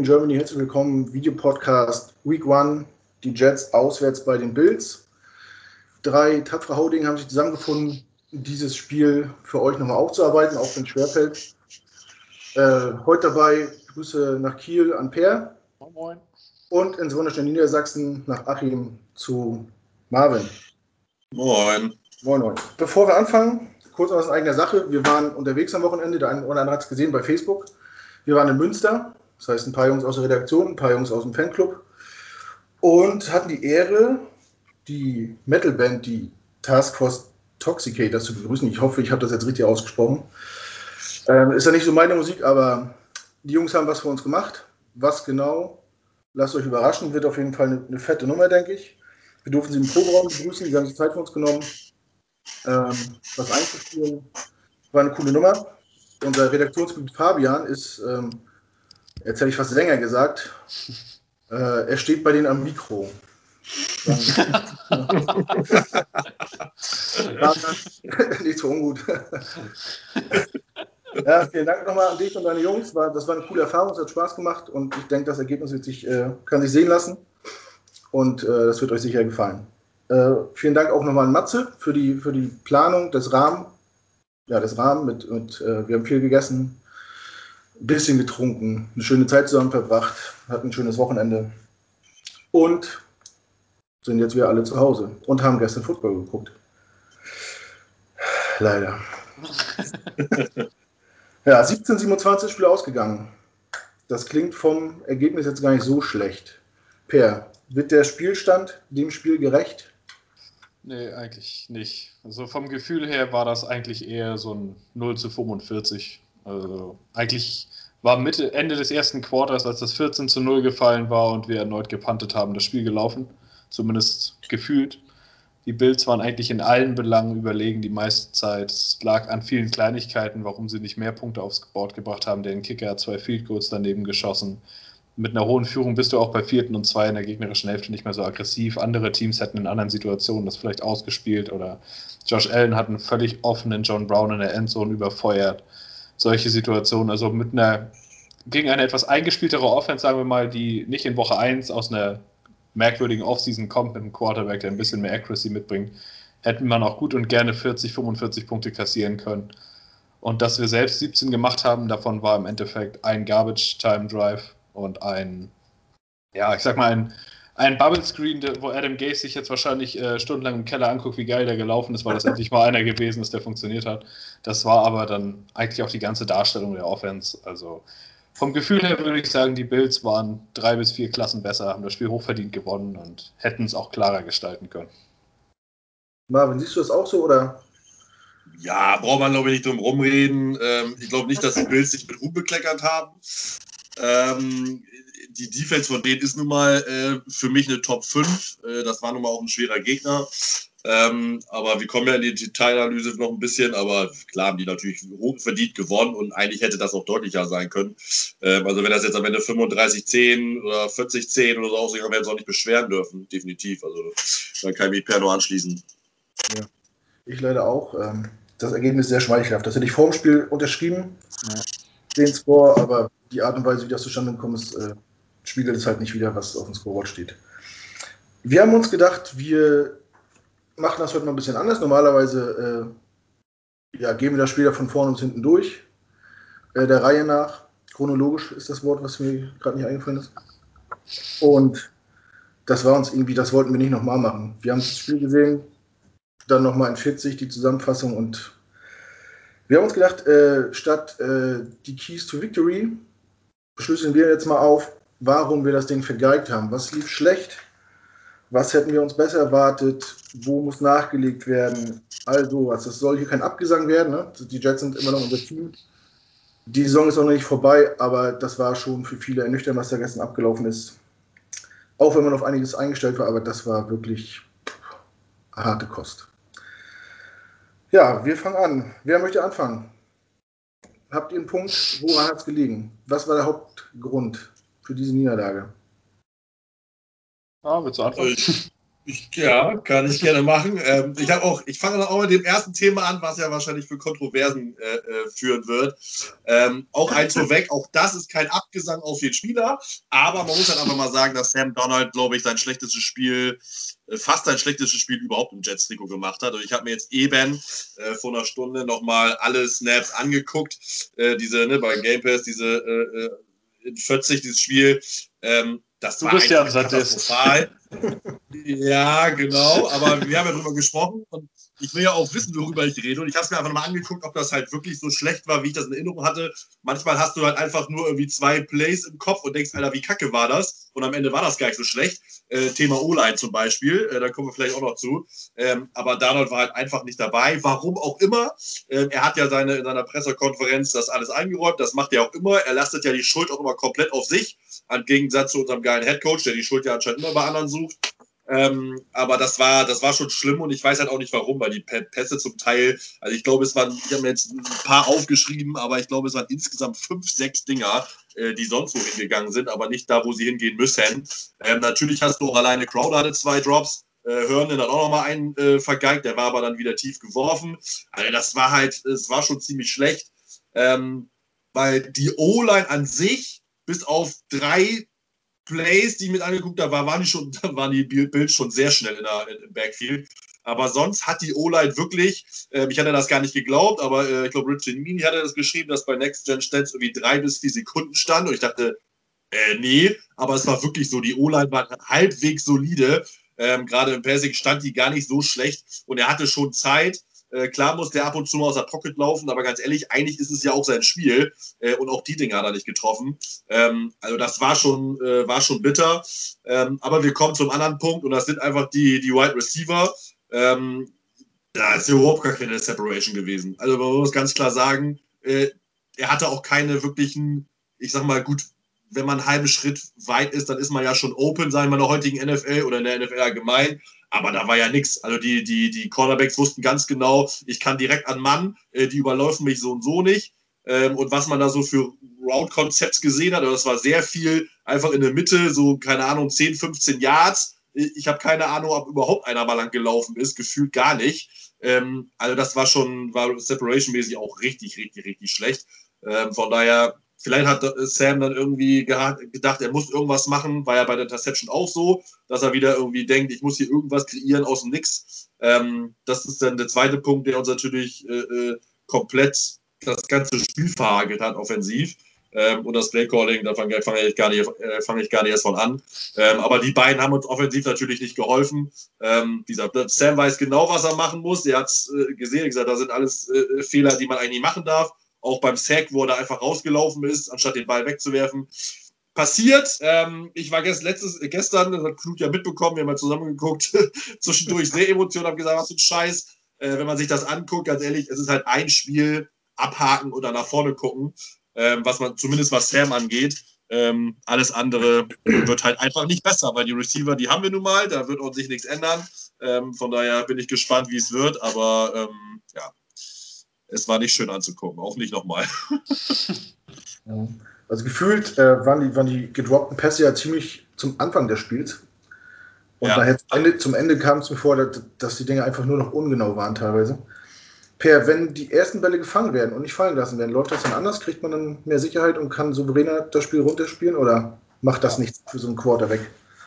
in Germany, herzlich willkommen. Videopodcast Week One. Die Jets auswärts bei den Bills. Drei tapfere Haudingen haben sich zusammengefunden, dieses Spiel für euch nochmal aufzuarbeiten, auch wenn es schwerfällt. Äh, heute dabei Grüße nach Kiel an Per. Moin, moin. Und ins wunderschöne Niedersachsen nach Achim zu Marvin. Moin. Moin, moin. Bevor wir anfangen, kurz aus eigener Sache. Wir waren unterwegs am Wochenende, der eine oder andere hat es gesehen bei Facebook. Wir waren in Münster, das heißt ein paar Jungs aus der Redaktion, ein paar Jungs aus dem Fanclub und hatten die Ehre, die Metalband, die Task Force Toxicators zu begrüßen. Ich hoffe, ich habe das jetzt richtig ausgesprochen. Ähm, ist ja nicht so meine Musik, aber die Jungs haben was für uns gemacht. Was genau? Lasst euch überraschen, wird auf jeden Fall eine, eine fette Nummer, denke ich. Wir durften sie im Proberaum begrüßen, die sich Zeit für uns genommen, ähm, was einzuspielen. War eine coole Nummer. Unser Redaktionsmitglied Fabian ist, ähm, jetzt hätte ich fast länger gesagt, äh, er steht bei denen am Mikro. Nicht so ungut. ja, vielen Dank nochmal an dich und deine Jungs. das war eine coole Erfahrung, es hat Spaß gemacht und ich denke, das Ergebnis wird sich, äh, kann sich sehen lassen und äh, das wird euch sicher gefallen. Äh, vielen Dank auch nochmal an Matze für die, für die Planung des Rahmen. Ja, des Rahmen mit, mit äh, wir haben viel gegessen, ein bisschen getrunken, eine schöne Zeit zusammen verbracht, hatten ein schönes Wochenende und sind jetzt wieder alle zu Hause und haben gestern Football geguckt. Leider. ja, 17:27 Spiel ausgegangen. Das klingt vom Ergebnis jetzt gar nicht so schlecht. Per, wird der Spielstand dem Spiel gerecht? Nee, eigentlich nicht. Also vom Gefühl her war das eigentlich eher so ein 0 zu 45. Also eigentlich war Mitte, Ende des ersten Quarters, als das 14 zu 0 gefallen war und wir erneut gepantet haben, das Spiel gelaufen. Zumindest gefühlt. Die Bills waren eigentlich in allen Belangen überlegen die meiste Zeit. Es lag an vielen Kleinigkeiten, warum sie nicht mehr Punkte aufs Board gebracht haben. Der Kicker hat zwei Field Goals daneben geschossen. Mit einer hohen Führung bist du auch bei vierten und zwei in der gegnerischen Hälfte nicht mehr so aggressiv. Andere Teams hätten in anderen Situationen das vielleicht ausgespielt oder Josh Allen hat einen völlig offenen John Brown in der Endzone überfeuert solche Situationen. Also mit einer, gegen eine etwas eingespieltere Offense, sagen wir mal, die nicht in Woche 1 aus einer merkwürdigen Offseason kommt mit einem Quarterback, der ein bisschen mehr Accuracy mitbringt, hätten man auch gut und gerne 40, 45 Punkte kassieren können. Und dass wir selbst 17 gemacht haben, davon war im Endeffekt ein Garbage Time Drive und ein, ja, ich sag mal, ein ein Bubble Screen, wo Adam Gase sich jetzt wahrscheinlich äh, stundenlang im Keller anguckt, wie geil der gelaufen ist, weil das endlich mal einer gewesen ist, der funktioniert hat. Das war aber dann eigentlich auch die ganze Darstellung der Offense. Also vom Gefühl her würde ich sagen, die Bills waren drei bis vier Klassen besser, haben das Spiel hochverdient gewonnen und hätten es auch klarer gestalten können. Marvin, siehst du das auch so oder? Ja, braucht man glaube ich nicht drum rumreden. Ähm, ich glaube nicht, dass die Bills sich mit Ruhm bekleckert haben. Ähm, die Defense von denen ist nun mal äh, für mich eine Top 5. Äh, das war nun mal auch ein schwerer Gegner. Ähm, aber wir kommen ja in die Detailanalyse noch ein bisschen, aber klar haben die natürlich hochverdient gewonnen und eigentlich hätte das auch deutlicher sein können. Ähm, also wenn das jetzt am Ende 35-10 oder 40-10 oder so aussieht, dann werden sie auch nicht beschweren dürfen, definitiv. Also dann kann ich mich per nur anschließen. Ja, ich leider auch. Ähm, das Ergebnis ist sehr schmeichelhaft. Das hätte ich vor dem Spiel unterschrieben, ja. den Score, aber die Art und Weise, wie das zustande gekommen ist, äh, spiegelt es halt nicht wieder, was auf dem Scoreboard steht. Wir haben uns gedacht, wir machen das heute mal ein bisschen anders. Normalerweise äh, ja, gehen wir das Spiel von vorne und hinten durch. Äh, der Reihe nach. Chronologisch ist das Wort, was mir gerade nicht eingefallen ist. Und das war uns irgendwie, das wollten wir nicht nochmal machen. Wir haben das Spiel gesehen, dann nochmal in 40 die Zusammenfassung und wir haben uns gedacht, äh, statt äh, die Keys to Victory beschlüsseln wir jetzt mal auf, warum wir das Ding vergeigt haben. Was lief schlecht? Was hätten wir uns besser erwartet? Wo muss nachgelegt werden? Also was. Das soll hier kein Abgesang werden. Ne? Die Jets sind immer noch unser Team. Die Saison ist noch nicht vorbei, aber das war schon für viele ernüchternd, was da gestern abgelaufen ist. Auch wenn man auf einiges eingestellt war, aber das war wirklich harte Kost. Ja, wir fangen an. Wer möchte anfangen? Habt ihr einen Punkt? Woran hat es gelegen? Was war der Hauptgrund? Für diese Niederlage. Ah, willst du anfangen? Ich, Ich, ja, kann ich gerne machen. Ähm, ich habe auch, ich fange auch mit dem ersten Thema an, was ja wahrscheinlich für Kontroversen äh, äh, führen wird. Ähm, auch eins vorweg, auch das ist kein Abgesang auf den Spieler, aber man muss halt einfach mal sagen, dass Sam Donald, glaube ich, sein schlechtestes Spiel, äh, fast sein schlechtestes Spiel überhaupt im Jets-Trikot gemacht hat. Und ich habe mir jetzt eben äh, vor einer Stunde nochmal alle Snaps angeguckt, äh, diese, ne, bei Game Pass, diese äh, in 40, dieses Spiel. Ähm, das du war bist ja einfach katastrophal. ja, genau. Aber wir haben ja drüber gesprochen und ich will ja auch wissen, worüber ich rede. Und ich habe es mir einfach mal angeguckt, ob das halt wirklich so schlecht war, wie ich das in Erinnerung hatte. Manchmal hast du halt einfach nur irgendwie zwei Plays im Kopf und denkst, Alter, wie kacke war das? Und am Ende war das gar nicht so schlecht. Äh, Thema O-Line zum Beispiel, äh, da kommen wir vielleicht auch noch zu. Ähm, aber Darnold war halt einfach nicht dabei. Warum auch immer. Ähm, er hat ja seine, in seiner Pressekonferenz das alles eingeräumt. Das macht er auch immer. Er lastet ja die Schuld auch immer komplett auf sich. Im Gegensatz zu unserem geilen Headcoach, der die Schuld ja anscheinend immer bei anderen sucht. Ähm, aber das war, das war schon schlimm und ich weiß halt auch nicht warum, weil die Pässe zum Teil, also ich glaube, es waren, ich habe mir jetzt ein paar aufgeschrieben, aber ich glaube, es waren insgesamt fünf, sechs Dinger, äh, die sonst wo hingegangen sind, aber nicht da, wo sie hingehen müssen. Ähm, natürlich hast du auch alleine Crowder hatte zwei Drops. Äh, Hörnen hat auch nochmal einen äh, vergeigt, der war aber dann wieder tief geworfen. Also das war halt, es war schon ziemlich schlecht. Ähm, weil die O-Line an sich, bis auf drei Plays, die ich mit angeguckt habe, waren die, schon, waren die Bills schon sehr schnell in der, im Backfield. Aber sonst hat die O-Line wirklich, äh, ich hatte das gar nicht geglaubt, aber äh, ich glaube, Richard Mini hatte das geschrieben, dass bei Next Gen Stats irgendwie drei bis vier Sekunden stand. Und ich dachte, äh, nee, aber es war wirklich so. Die O-Line war halbwegs solide. Ähm, Gerade im Passing stand die gar nicht so schlecht und er hatte schon Zeit. Äh, klar muss der ab und zu mal aus der Pocket laufen, aber ganz ehrlich, eigentlich ist es ja auch sein Spiel äh, und auch die Dinger hat er nicht getroffen. Ähm, also das war schon, äh, war schon bitter. Ähm, aber wir kommen zum anderen Punkt und das sind einfach die, die Wide Receiver. Ähm, da ist überhaupt gar keine Separation gewesen. Also man muss ganz klar sagen, äh, er hatte auch keine wirklichen, ich sag mal, gut, wenn man einen halben Schritt weit ist, dann ist man ja schon open, sagen wir in der heutigen NFL oder in der NFL allgemein. Aber da war ja nichts. Also die, die, die Cornerbacks wussten ganz genau, ich kann direkt an Mann, äh, die überläufen mich so und so nicht. Ähm, und was man da so für Route-Konzepts gesehen hat, das war sehr viel einfach in der Mitte, so, keine Ahnung, 10, 15 Yards. Ich habe keine Ahnung, ob überhaupt einer mal lang gelaufen ist, gefühlt gar nicht. Ähm, also das war schon, war separation-mäßig auch richtig, richtig, richtig schlecht. Ähm, von daher Vielleicht hat Sam dann irgendwie gedacht, er muss irgendwas machen, war ja bei der Interception auch so, dass er wieder irgendwie denkt, ich muss hier irgendwas kreieren aus dem Nix. Ähm, das ist dann der zweite Punkt, der uns natürlich äh, äh komplett das ganze Spiel verhagelt hat, offensiv. Ähm, und das Playcalling, da fange fang ich, gar nicht, äh, fang ich gar nicht erst von an. Ähm, aber die beiden haben uns offensiv natürlich nicht geholfen. Ähm, dieser, Sam weiß genau, was er machen muss. Er hat es äh, gesehen, gesagt, das sind alles äh, Fehler, die man eigentlich machen darf. Auch beim Sack, wo er da einfach rausgelaufen ist, anstatt den Ball wegzuwerfen. Passiert. Ähm, ich war gest, letztes, gestern, das hat Knut ja mitbekommen, wir haben mal zusammengeguckt, zwischendurch sehr emotional, habe gesagt, was für ein Scheiß. Äh, wenn man sich das anguckt, ganz ehrlich, es ist halt ein Spiel, abhaken oder nach vorne gucken, ähm, was man, zumindest was Sam angeht. Ähm, alles andere wird halt einfach nicht besser, weil die Receiver, die haben wir nun mal, da wird auch sich nichts ändern. Ähm, von daher bin ich gespannt, wie es wird, aber ähm, ja, es war nicht schön anzugucken, auch nicht nochmal. Also gefühlt äh, waren, die, waren die gedroppten Pässe ja ziemlich zum Anfang des Spiels. Und ja. nachher zum Ende, zum Ende kam es mir vor, dass, dass, die Dinge einfach nur noch ungenau waren teilweise. Per, wenn die ersten Bälle gefangen werden und nicht fallen lassen werden, läuft das dann anders? Kriegt man dann mehr Sicherheit und kann souveräner das Spiel runterspielen oder macht das ja. nichts für so einen Quarterback?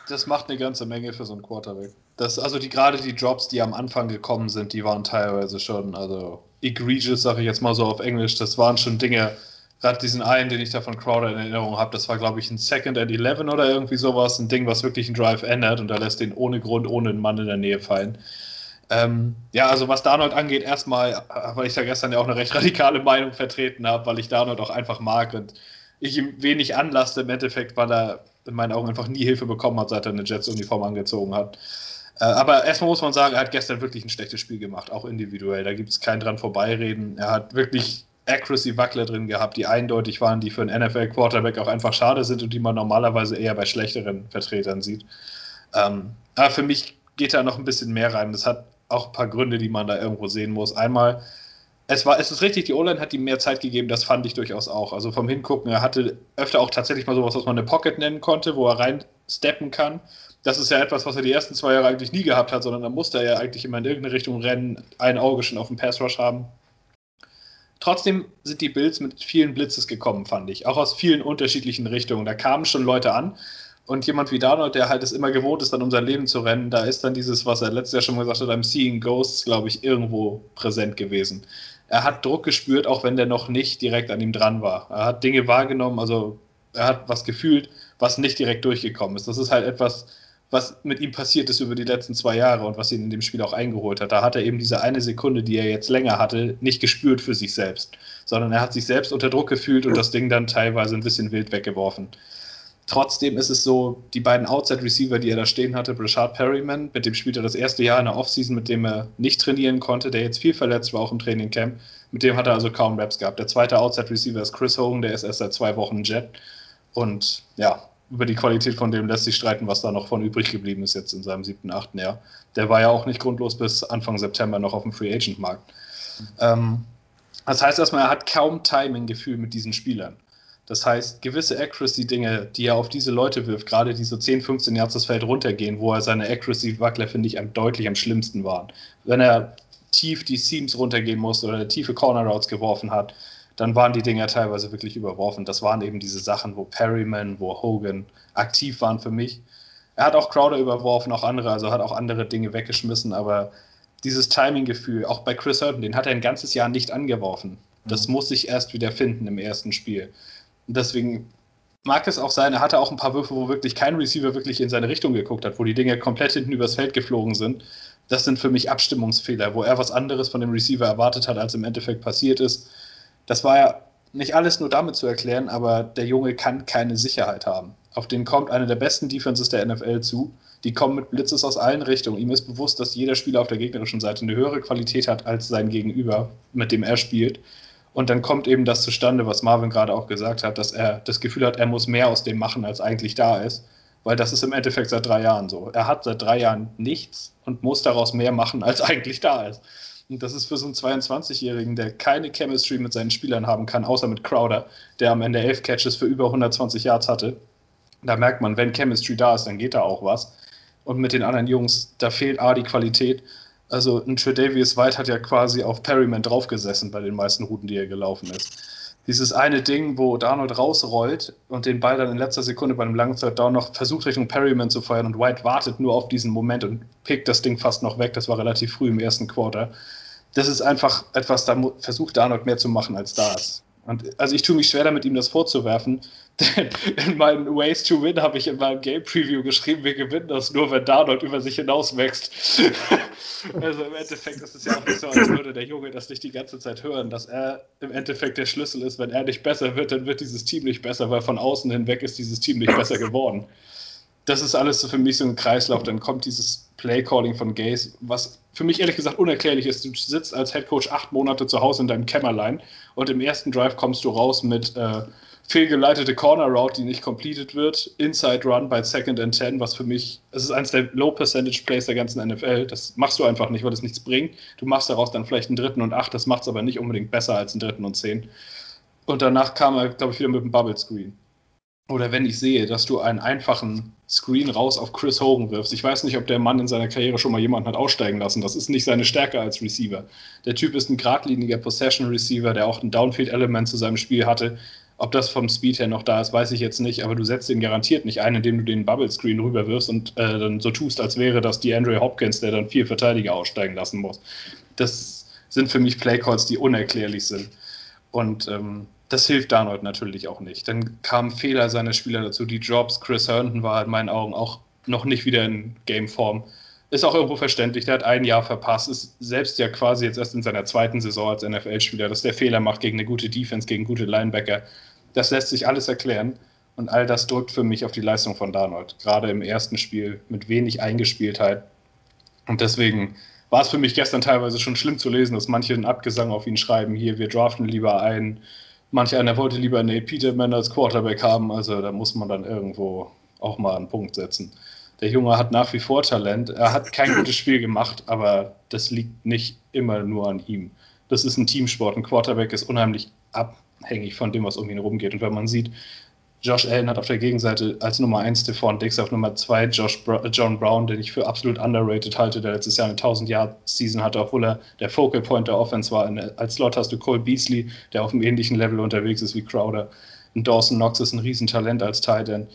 Das macht eine ganze Menge für so einen Quarterback. Das, also die, gerade die Drops, die am Anfang gekommen sind, die waren teilweise schon, also egregious, sage ich jetzt mal so auf Englisch, das waren schon Dinge, gerade diesen einen, den ich da von Crowder in Erinnerung habe, das war, glaube ich, ein Second and Eleven oder irgendwie sowas, ein Ding, was wirklich einen Drive ändert und da lässt den ohne Grund, ohne einen Mann in der Nähe fallen. Ähm, ja, also was Darnold angeht, erstmal, weil ich da gestern ja auch eine recht radikale Meinung vertreten habe, weil ich Darnold auch einfach mag und ich ihm wenig anlasse im Endeffekt, weil er in meinen Augen einfach nie Hilfe bekommen hat, seit er eine Jets-Uniform angezogen hat. Äh, aber erstmal muss man sagen, er hat gestern wirklich ein schlechtes Spiel gemacht, auch individuell. Da gibt es kein dran vorbeireden. Er hat wirklich Accuracy-Wackler drin gehabt, die eindeutig waren, die für einen NFL-Quarterback auch einfach schade sind und die man normalerweise eher bei schlechteren Vertretern sieht. Ähm, aber für mich geht da noch ein bisschen mehr rein. Das hat auch ein paar Gründe, die man da irgendwo sehen muss. Einmal, es war, es ist richtig, die O-Line hat ihm mehr Zeit gegeben, das fand ich durchaus auch. Also vom Hingucken, er hatte öfter auch tatsächlich mal sowas, was man eine Pocket nennen konnte, wo er reinsteppen kann. Das ist ja etwas, was er die ersten zwei Jahre eigentlich nie gehabt hat, sondern da musste er ja eigentlich immer in irgendeine Richtung rennen, ein Auge schon auf den Pass Rush haben. Trotzdem sind die Bills mit vielen Blitzes gekommen, fand ich. Auch aus vielen unterschiedlichen Richtungen. Da kamen schon Leute an. Und jemand wie Darnold, der halt es immer gewohnt ist, dann um sein Leben zu rennen, da ist dann dieses, was er letztes Jahr schon gesagt hat, I'm seeing ghosts, glaube ich, irgendwo präsent gewesen. Er hat Druck gespürt, auch wenn der noch nicht direkt an ihm dran war. Er hat Dinge wahrgenommen, also er hat was gefühlt, was nicht direkt durchgekommen ist. Das ist halt etwas, was mit ihm passiert ist über die letzten zwei Jahre und was ihn in dem Spiel auch eingeholt hat. Da hat er eben diese eine Sekunde, die er jetzt länger hatte, nicht gespürt für sich selbst, sondern er hat sich selbst unter Druck gefühlt und das Ding dann teilweise ein bisschen wild weggeworfen. Trotzdem ist es so, die beiden Outside-Receiver, die er da stehen hatte, Brashard Perryman, mit dem spielt er das erste Jahr in der Offseason, mit dem er nicht trainieren konnte, der jetzt viel verletzt war, auch im Trainingcamp. Mit dem hat er also kaum Raps gehabt. Der zweite Outside-Receiver ist Chris Hogan, der ist erst seit zwei Wochen Jet. Und ja, über die Qualität von dem lässt sich streiten, was da noch von übrig geblieben ist jetzt in seinem siebten, achten Jahr. Der war ja auch nicht grundlos bis Anfang September noch auf dem Free Agent Markt. Mhm. Ähm, das heißt erstmal, er hat kaum Timing-Gefühl mit diesen Spielern. Das heißt, gewisse Accuracy-Dinge, die er auf diese Leute wirft, gerade die so 10, 15 Yards das Feld runtergehen, wo er seine Accuracy-Wackler, finde ich, deutlich am schlimmsten waren. Wenn er tief die Seams runtergehen musste oder tiefe Corner-Routes geworfen hat, dann waren die Dinger teilweise wirklich überworfen. Das waren eben diese Sachen, wo Perryman, wo Hogan aktiv waren für mich. Er hat auch Crowder überworfen, auch andere, also hat auch andere Dinge weggeschmissen, aber dieses Timing-Gefühl, auch bei Chris Herton, den hat er ein ganzes Jahr nicht angeworfen. Das mhm. muss sich erst wieder finden im ersten Spiel. Und deswegen mag es auch sein, er hatte auch ein paar Würfe, wo wirklich kein Receiver wirklich in seine Richtung geguckt hat, wo die Dinge komplett hinten übers Feld geflogen sind. Das sind für mich Abstimmungsfehler, wo er was anderes von dem Receiver erwartet hat, als im Endeffekt passiert ist. Das war ja nicht alles nur damit zu erklären, aber der Junge kann keine Sicherheit haben. Auf den kommt eine der besten Defenses der NFL zu. Die kommen mit Blitzes aus allen Richtungen. Ihm ist bewusst, dass jeder Spieler auf der gegnerischen Seite eine höhere Qualität hat als sein Gegenüber, mit dem er spielt. Und dann kommt eben das zustande, was Marvin gerade auch gesagt hat, dass er das Gefühl hat, er muss mehr aus dem machen, als eigentlich da ist. Weil das ist im Endeffekt seit drei Jahren so. Er hat seit drei Jahren nichts und muss daraus mehr machen, als eigentlich da ist. Und das ist für so einen 22-Jährigen, der keine Chemistry mit seinen Spielern haben kann, außer mit Crowder, der am Ende elf Catches für über 120 Yards hatte. Da merkt man, wenn Chemistry da ist, dann geht da auch was. Und mit den anderen Jungs, da fehlt A die Qualität also ein Tredavious White hat ja quasi auf Perryman draufgesessen bei den meisten Routen, die er gelaufen ist. Dieses eine Ding, wo Darnold rausrollt und den Ball dann in letzter Sekunde bei einem langen Third Down noch versucht Richtung Perryman zu feuern und White wartet nur auf diesen Moment und pickt das Ding fast noch weg. Das war relativ früh im ersten Quarter. Das ist einfach etwas, da versucht Darnold mehr zu machen als da ist. Und also ich tue mich schwer damit, ihm das vorzuwerfen, denn in meinen Ways to Win habe ich in meinem Game Preview geschrieben, wir gewinnen das nur, wenn Darnold über sich hinaus wächst. also im Endeffekt ist es ja auch nicht so, als würde der Junge das nicht die ganze Zeit hören, dass er im Endeffekt der Schlüssel ist. Wenn er nicht besser wird, dann wird dieses Team nicht besser, weil von außen hinweg ist dieses Team nicht besser geworden. Das ist alles so für mich so ein Kreislauf. Dann kommt dieses Play-Calling von Gaze, was für mich ehrlich gesagt unerklärlich ist. Du sitzt als Head Coach acht Monate zu Hause in deinem Kämmerlein und im ersten Drive kommst du raus mit äh, fehlgeleitete Corner Route, die nicht completed wird, Inside Run bei Second and Ten, was für mich, es ist eines der Low Percentage Plays der ganzen NFL. Das machst du einfach nicht, weil es nichts bringt. Du machst daraus dann vielleicht einen dritten und acht, das macht es aber nicht unbedingt besser als einen dritten und zehn. Und danach kam er, glaube ich, wieder mit dem Bubble Screen oder wenn ich sehe, dass du einen einfachen Screen raus auf Chris Hogan wirfst. Ich weiß nicht, ob der Mann in seiner Karriere schon mal jemanden hat aussteigen lassen. Das ist nicht seine Stärke als Receiver. Der Typ ist ein geradliniger Possession Receiver, der auch ein Downfield-Element zu seinem Spiel hatte. Ob das vom Speed her noch da ist, weiß ich jetzt nicht, aber du setzt ihn garantiert nicht ein, indem du den Bubble Screen rüberwirfst und äh, dann so tust, als wäre das die Andrew Hopkins, der dann vier Verteidiger aussteigen lassen muss. Das sind für mich Playcalls, die unerklärlich sind. Und ähm, das hilft Darnold natürlich auch nicht. Dann kamen Fehler seiner Spieler dazu, die Jobs. Chris Herndon war in meinen Augen auch noch nicht wieder in Gameform. Ist auch irgendwo verständlich, der hat ein Jahr verpasst, ist selbst ja quasi jetzt erst in seiner zweiten Saison als NFL-Spieler, dass der Fehler macht gegen eine gute Defense, gegen gute Linebacker. Das lässt sich alles erklären. Und all das drückt für mich auf die Leistung von Darnold. Gerade im ersten Spiel mit wenig Eingespieltheit. Und deswegen war es für mich gestern teilweise schon schlimm zu lesen, dass manche einen Abgesang auf ihn schreiben, hier, wir draften lieber einen manch einer wollte lieber Nate Peterman als Quarterback haben, also da muss man dann irgendwo auch mal einen Punkt setzen. Der Junge hat nach wie vor Talent. Er hat kein gutes Spiel gemacht, aber das liegt nicht immer nur an ihm. Das ist ein Teamsport. Ein Quarterback ist unheimlich abhängig von dem, was um ihn herum geht. Und wenn man sieht, Josh Allen hat auf der Gegenseite als Nummer 1 Stephon Dix, auf Nummer 2 Josh Bra John Brown, den ich für absolut underrated halte, der letztes Jahr eine 1000-Jahr-Season hatte, obwohl er der Focal Point der Offense war. Als Slot hast du Cole Beasley, der auf einem ähnlichen Level unterwegs ist wie Crowder. Und Dawson Knox ist ein Riesentalent als Tight End.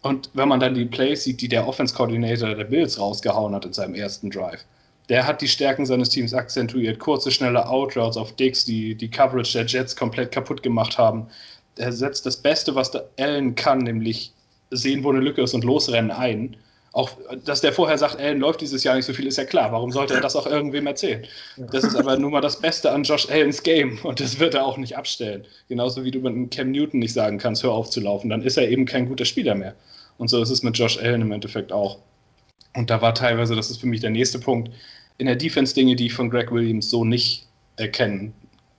Und wenn man dann die Plays sieht, die der Offense-Coordinator der Bills rausgehauen hat in seinem ersten Drive, der hat die Stärken seines Teams akzentuiert. Kurze, schnelle Outroutes auf Dix, die die Coverage der Jets komplett kaputt gemacht haben er setzt das Beste, was der Allen kann, nämlich sehen, wo eine Lücke ist und losrennen ein. Auch, dass der vorher sagt, Allen läuft dieses Jahr nicht so viel, ist ja klar. Warum sollte er das auch irgendwem erzählen? Das ist aber nun mal das Beste an Josh Allens Game und das wird er auch nicht abstellen. Genauso wie du mit einem Cam Newton nicht sagen kannst, hör auf zu laufen, dann ist er eben kein guter Spieler mehr. Und so ist es mit Josh Allen im Endeffekt auch. Und da war teilweise, das ist für mich der nächste Punkt, in der Defense Dinge, die ich von Greg Williams so nicht erkennen,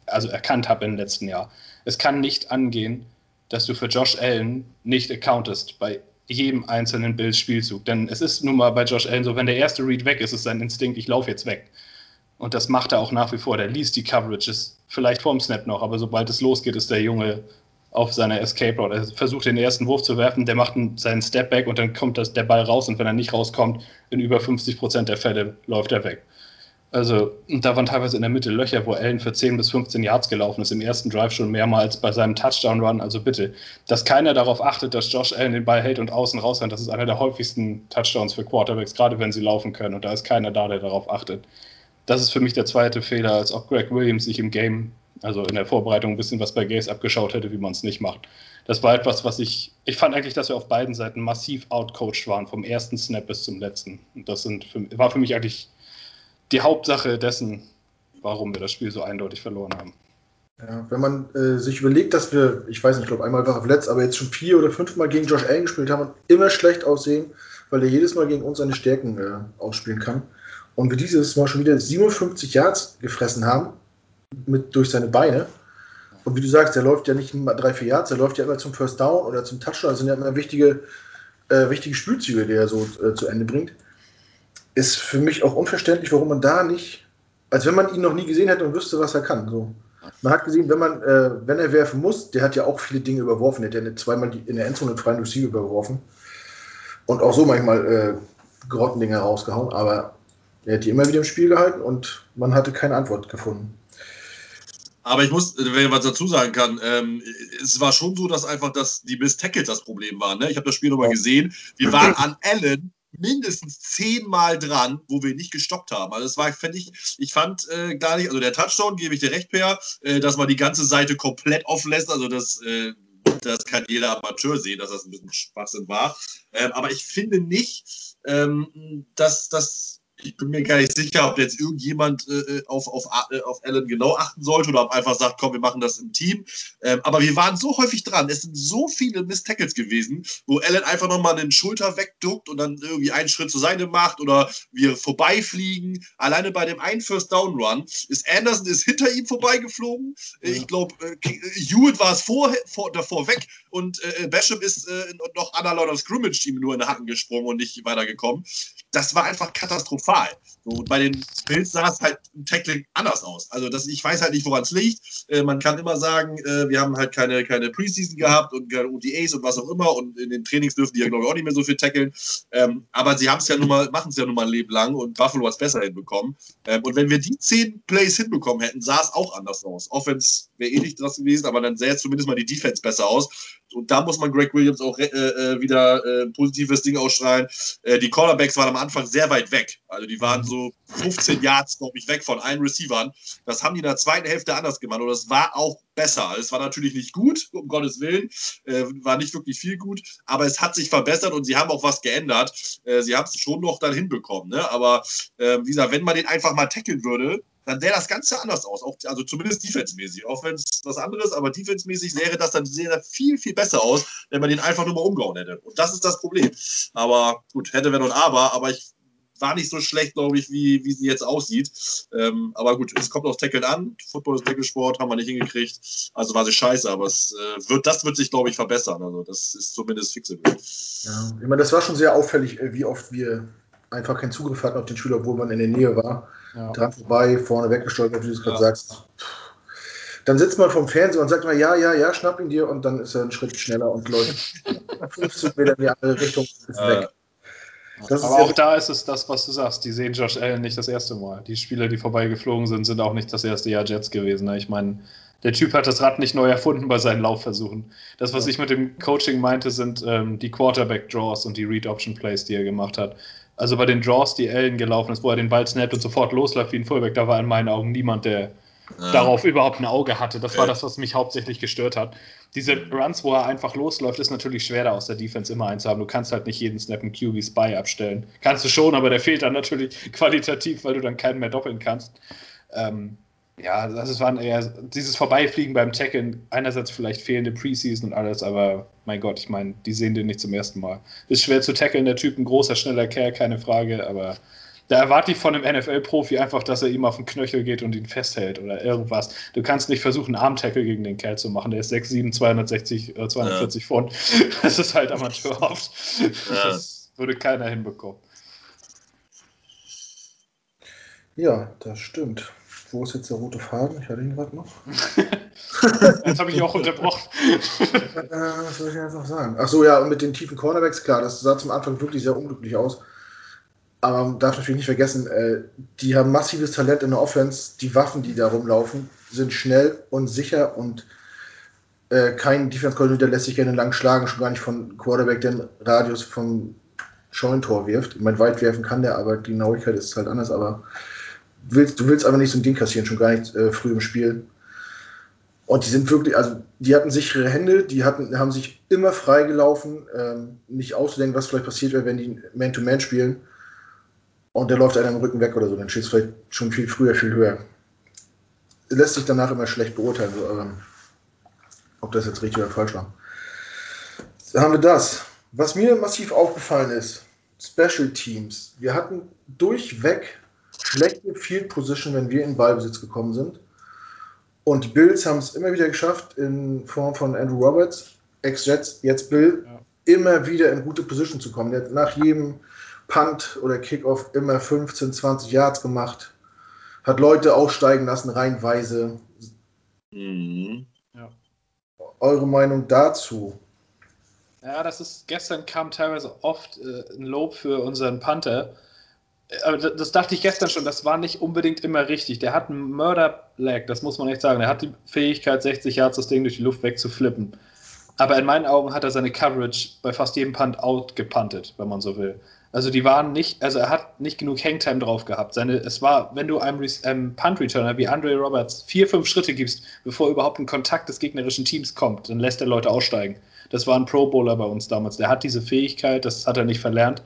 also erkannt habe im letzten Jahr es kann nicht angehen, dass du für Josh Allen nicht accountest bei jedem einzelnen Bills-Spielzug. Denn es ist nun mal bei Josh Allen so, wenn der erste Read weg ist, ist sein Instinkt, ich laufe jetzt weg. Und das macht er auch nach wie vor. Der liest die Coverages, vielleicht vorm Snap noch, aber sobald es losgeht, ist der Junge auf seiner Escape Route. Er versucht den ersten Wurf zu werfen, der macht seinen Step Back und dann kommt das, der Ball raus und wenn er nicht rauskommt, in über 50 Prozent der Fälle läuft er weg. Also, und da waren teilweise in der Mitte Löcher, wo Allen für 10 bis 15 Yards gelaufen ist, im ersten Drive schon mehrmals bei seinem Touchdown-Run. Also bitte, dass keiner darauf achtet, dass Josh Allen den Ball hält und außen rausrennt, das ist einer der häufigsten Touchdowns für Quarterbacks, gerade wenn sie laufen können. Und da ist keiner da, der darauf achtet. Das ist für mich der zweite Fehler, als ob Greg Williams sich im Game, also in der Vorbereitung, ein bisschen was bei Gaze abgeschaut hätte, wie man es nicht macht. Das war etwas, was ich, ich fand eigentlich, dass wir auf beiden Seiten massiv outcoached waren, vom ersten Snap bis zum letzten. Und das sind war für mich eigentlich die Hauptsache dessen, warum wir das Spiel so eindeutig verloren haben. Ja, wenn man äh, sich überlegt, dass wir, ich weiß nicht, ich glaube einmal war er verletzt, aber jetzt schon vier oder fünfmal gegen Josh Allen gespielt haben und immer schlecht aussehen, weil er jedes Mal gegen uns seine Stärken äh, ausspielen kann. Und wir dieses Mal schon wieder 57 Yards gefressen haben mit, durch seine Beine. Und wie du sagst, der läuft ja nicht mal drei, vier Yards, der läuft ja immer zum First Down oder zum Touchdown. Das sind ja immer wichtige, äh, wichtige Spielzüge, die er so äh, zu Ende bringt ist für mich auch unverständlich, warum man da nicht, als wenn man ihn noch nie gesehen hätte und wüsste, was er kann. So. Man hat gesehen, wenn man, äh, wenn er werfen muss, der hat ja auch viele Dinge überworfen. Der hat ja zweimal in der Endzone einen freien Receiver überworfen. Und auch so manchmal äh, Grottendinger rausgehauen, aber er hat die immer wieder im Spiel gehalten und man hatte keine Antwort gefunden. Aber ich muss, wenn ich was dazu sagen kann, ähm, es war schon so, dass einfach das, die Miss Tackles das Problem waren. Ne? Ich habe das Spiel nochmal gesehen. Wir waren an Allen mindestens zehnmal dran, wo wir nicht gestoppt haben. Also das war, finde ich, ich fand äh, gar nicht, also der Touchdown, gebe ich dir recht, Per, äh, dass man die ganze Seite komplett offen lässt. Also das, äh, das kann jeder Amateur sehen, dass das ein bisschen Schwachsinn war. Ähm, aber ich finde nicht, ähm, dass das ich bin mir gar nicht sicher, ob jetzt irgendjemand äh, auf, auf, äh, auf Allen genau achten sollte oder ob einfach sagt, komm, wir machen das im Team. Ähm, aber wir waren so häufig dran. Es sind so viele Miss-Tackles gewesen, wo Allen einfach nochmal einen Schulter wegduckt und dann irgendwie einen Schritt zur Seite macht oder wir vorbeifliegen. Alleine bei dem einen First Down Run ist Anderson ist hinter ihm vorbeigeflogen. Ja. Ich glaube, äh, Hewitt war es vor, vor, davor weg und äh, Basham ist äh, noch an der Line of Scrimmage ihm nur in den Hacken gesprungen und nicht weitergekommen. Das war einfach katastrophal. So, bei den Bills sah es halt im Tackling anders aus. Also das, ich weiß halt nicht, woran es liegt. Äh, man kann immer sagen, äh, wir haben halt keine, keine Preseason gehabt und keine OTAs und was auch immer. Und in den Trainings dürfen die ja, glaube ich, auch nicht mehr so viel tackeln. Ähm, aber sie haben es ja nun mal, machen es ja nun mal ein Leben lang und Buffalo hat es besser hinbekommen. Ähm, und wenn wir die zehn Plays hinbekommen hätten, sah es auch anders aus. Offense wäre eh nicht draus gewesen, aber dann sähe es zumindest mal die Defense besser aus. Und da muss man Greg Williams auch äh, äh wieder äh, positives Ding ausstrahlen. Äh, die Cornerbacks waren am Anfang sehr weit weg. Also die waren so 15 Yards, glaube ich, weg von allen Receivern. Das haben die in der zweiten Hälfte anders gemacht. Und das war auch besser. Es war natürlich nicht gut, um Gottes Willen. Äh, war nicht wirklich viel gut. Aber es hat sich verbessert und sie haben auch was geändert. Äh, sie haben es schon noch dann hinbekommen. Ne? Aber wie gesagt, wenn man den einfach mal tackeln würde, dann sähe das Ganze anders aus. Auch, also zumindest defensemäßig. Auch wenn es was anderes, aber defensemäßig sähe das dann sehr, viel, viel besser aus, wenn man den einfach nur mal umgehauen hätte. Und das ist das Problem. Aber gut, hätte, wenn und aber, aber ich war nicht so schlecht, glaube ich, wie, wie sie jetzt aussieht. Ähm, aber gut, es kommt aufs Tackle an. Football ist Tackle-Sport, haben wir nicht hingekriegt. Also war sie scheiße, aber es, äh, wird, das wird sich, glaube ich, verbessern. Also das ist zumindest fixable. Ja, ich meine, das war schon sehr auffällig, äh, wie oft wir einfach keinen Zugriff hatten auf den Spieler, obwohl man in der Nähe war. Ja. Dran vorbei, vorne weggestolpert, wie du es gerade ja. sagst. dann sitzt man vom Fernseher und sagt mal, ja, ja, ja, schnapp ihn dir und dann ist er einen Schritt schneller und läuft 15 Meter in die andere Richtung, ist weg. Das Aber auch da ist es das, was du sagst. Die sehen Josh Allen nicht das erste Mal. Die Spieler, die vorbeigeflogen sind, sind auch nicht das erste Jahr Jets gewesen. Ne? Ich meine, der Typ hat das Rad nicht neu erfunden bei seinen Laufversuchen. Das, was ja. ich mit dem Coaching meinte, sind ähm, die Quarterback-Draws und die Read-Option-Plays, die er gemacht hat. Also bei den Draws, die Allen gelaufen ist, wo er den Ball snappt und sofort losläuft wie ein Fullback, da war in meinen Augen niemand, der ja. darauf überhaupt ein Auge hatte. Das okay. war das, was mich hauptsächlich gestört hat. Diese Runs, wo er einfach losläuft, ist natürlich schwerer aus der Defense immer einzuhaben. Du kannst halt nicht jeden Snap einen QB Spy abstellen. Kannst du schon, aber der fehlt dann natürlich qualitativ, weil du dann keinen mehr doppeln kannst. Ähm, ja, das waren eher dieses Vorbeifliegen beim Tackeln. Einerseits vielleicht fehlende Preseason und alles, aber mein Gott, ich meine, die sehen den nicht zum ersten Mal. Ist schwer zu tackeln, der Typ, ein großer, schneller Kerl, keine Frage, aber da erwarte ich von einem NFL-Profi einfach, dass er ihm auf den Knöchel geht und ihn festhält oder irgendwas. Du kannst nicht versuchen, einen Arm-Tackle gegen den Kerl zu machen. Der ist 6'7, 260, äh, 240 ja. Pfund. Das ist halt amateurhaft. Ja. Das würde keiner hinbekommen. Ja, das stimmt. Wo ist jetzt der rote Faden? Ich hatte ihn gerade noch. jetzt habe ich auch unterbrochen. äh, was soll ich jetzt noch sagen? Achso, ja, und mit den tiefen Cornerbacks, klar, das sah zum Anfang wirklich sehr unglücklich aus. Aber man darf natürlich nicht vergessen, äh, die haben massives Talent in der Offense. Die Waffen, die da rumlaufen, sind schnell und sicher und äh, kein Defense Coordinator lässt sich gerne lang schlagen, schon gar nicht von Quarterback, der einen Radius vom Scheunentor wirft. Ich meine, weit werfen kann der, aber die Genauigkeit ist halt anders. Aber willst, du willst aber nicht so ein Ding kassieren, schon gar nicht äh, früh im Spiel. Und die sind wirklich, also die hatten sichere Hände, die hatten, haben sich immer freigelaufen, ähm, nicht auszudenken, was vielleicht passiert wäre, wenn die Man-to-Man -Man spielen und der läuft einer im Rücken weg oder so, dann steht es vielleicht schon viel früher, viel höher. Lässt sich danach immer schlecht beurteilen, ähm, ob das jetzt richtig oder falsch war. Da haben wir das. Was mir massiv aufgefallen ist, Special Teams. Wir hatten durchweg schlechte Field Position, wenn wir in Ballbesitz gekommen sind. Und die Bills haben es immer wieder geschafft, in Form von Andrew Roberts, Ex-Jets, jetzt Bill, ja. immer wieder in gute Position zu kommen. Nach jedem Punt oder Kickoff immer 15, 20 Yards gemacht. Hat Leute aussteigen lassen, reihenweise. Mhm. Ja. Eure Meinung dazu? Ja, das ist, gestern kam teilweise oft äh, ein Lob für unseren Panther. Aber das dachte ich gestern schon, das war nicht unbedingt immer richtig. Der hat einen Murder-Lag, das muss man echt sagen. Der hat die Fähigkeit, 60 Yards das Ding durch die Luft wegzuflippen. Aber in meinen Augen hat er seine Coverage bei fast jedem Punt outgepuntet, wenn man so will. Also die waren nicht, also er hat nicht genug Hangtime drauf gehabt. Seine, es war, wenn du einem, einem Punt-Returner wie Andre Roberts vier, fünf Schritte gibst, bevor überhaupt ein Kontakt des gegnerischen Teams kommt, dann lässt er Leute aussteigen. Das war ein Pro-Bowler bei uns damals. Der hat diese Fähigkeit, das hat er nicht verlernt.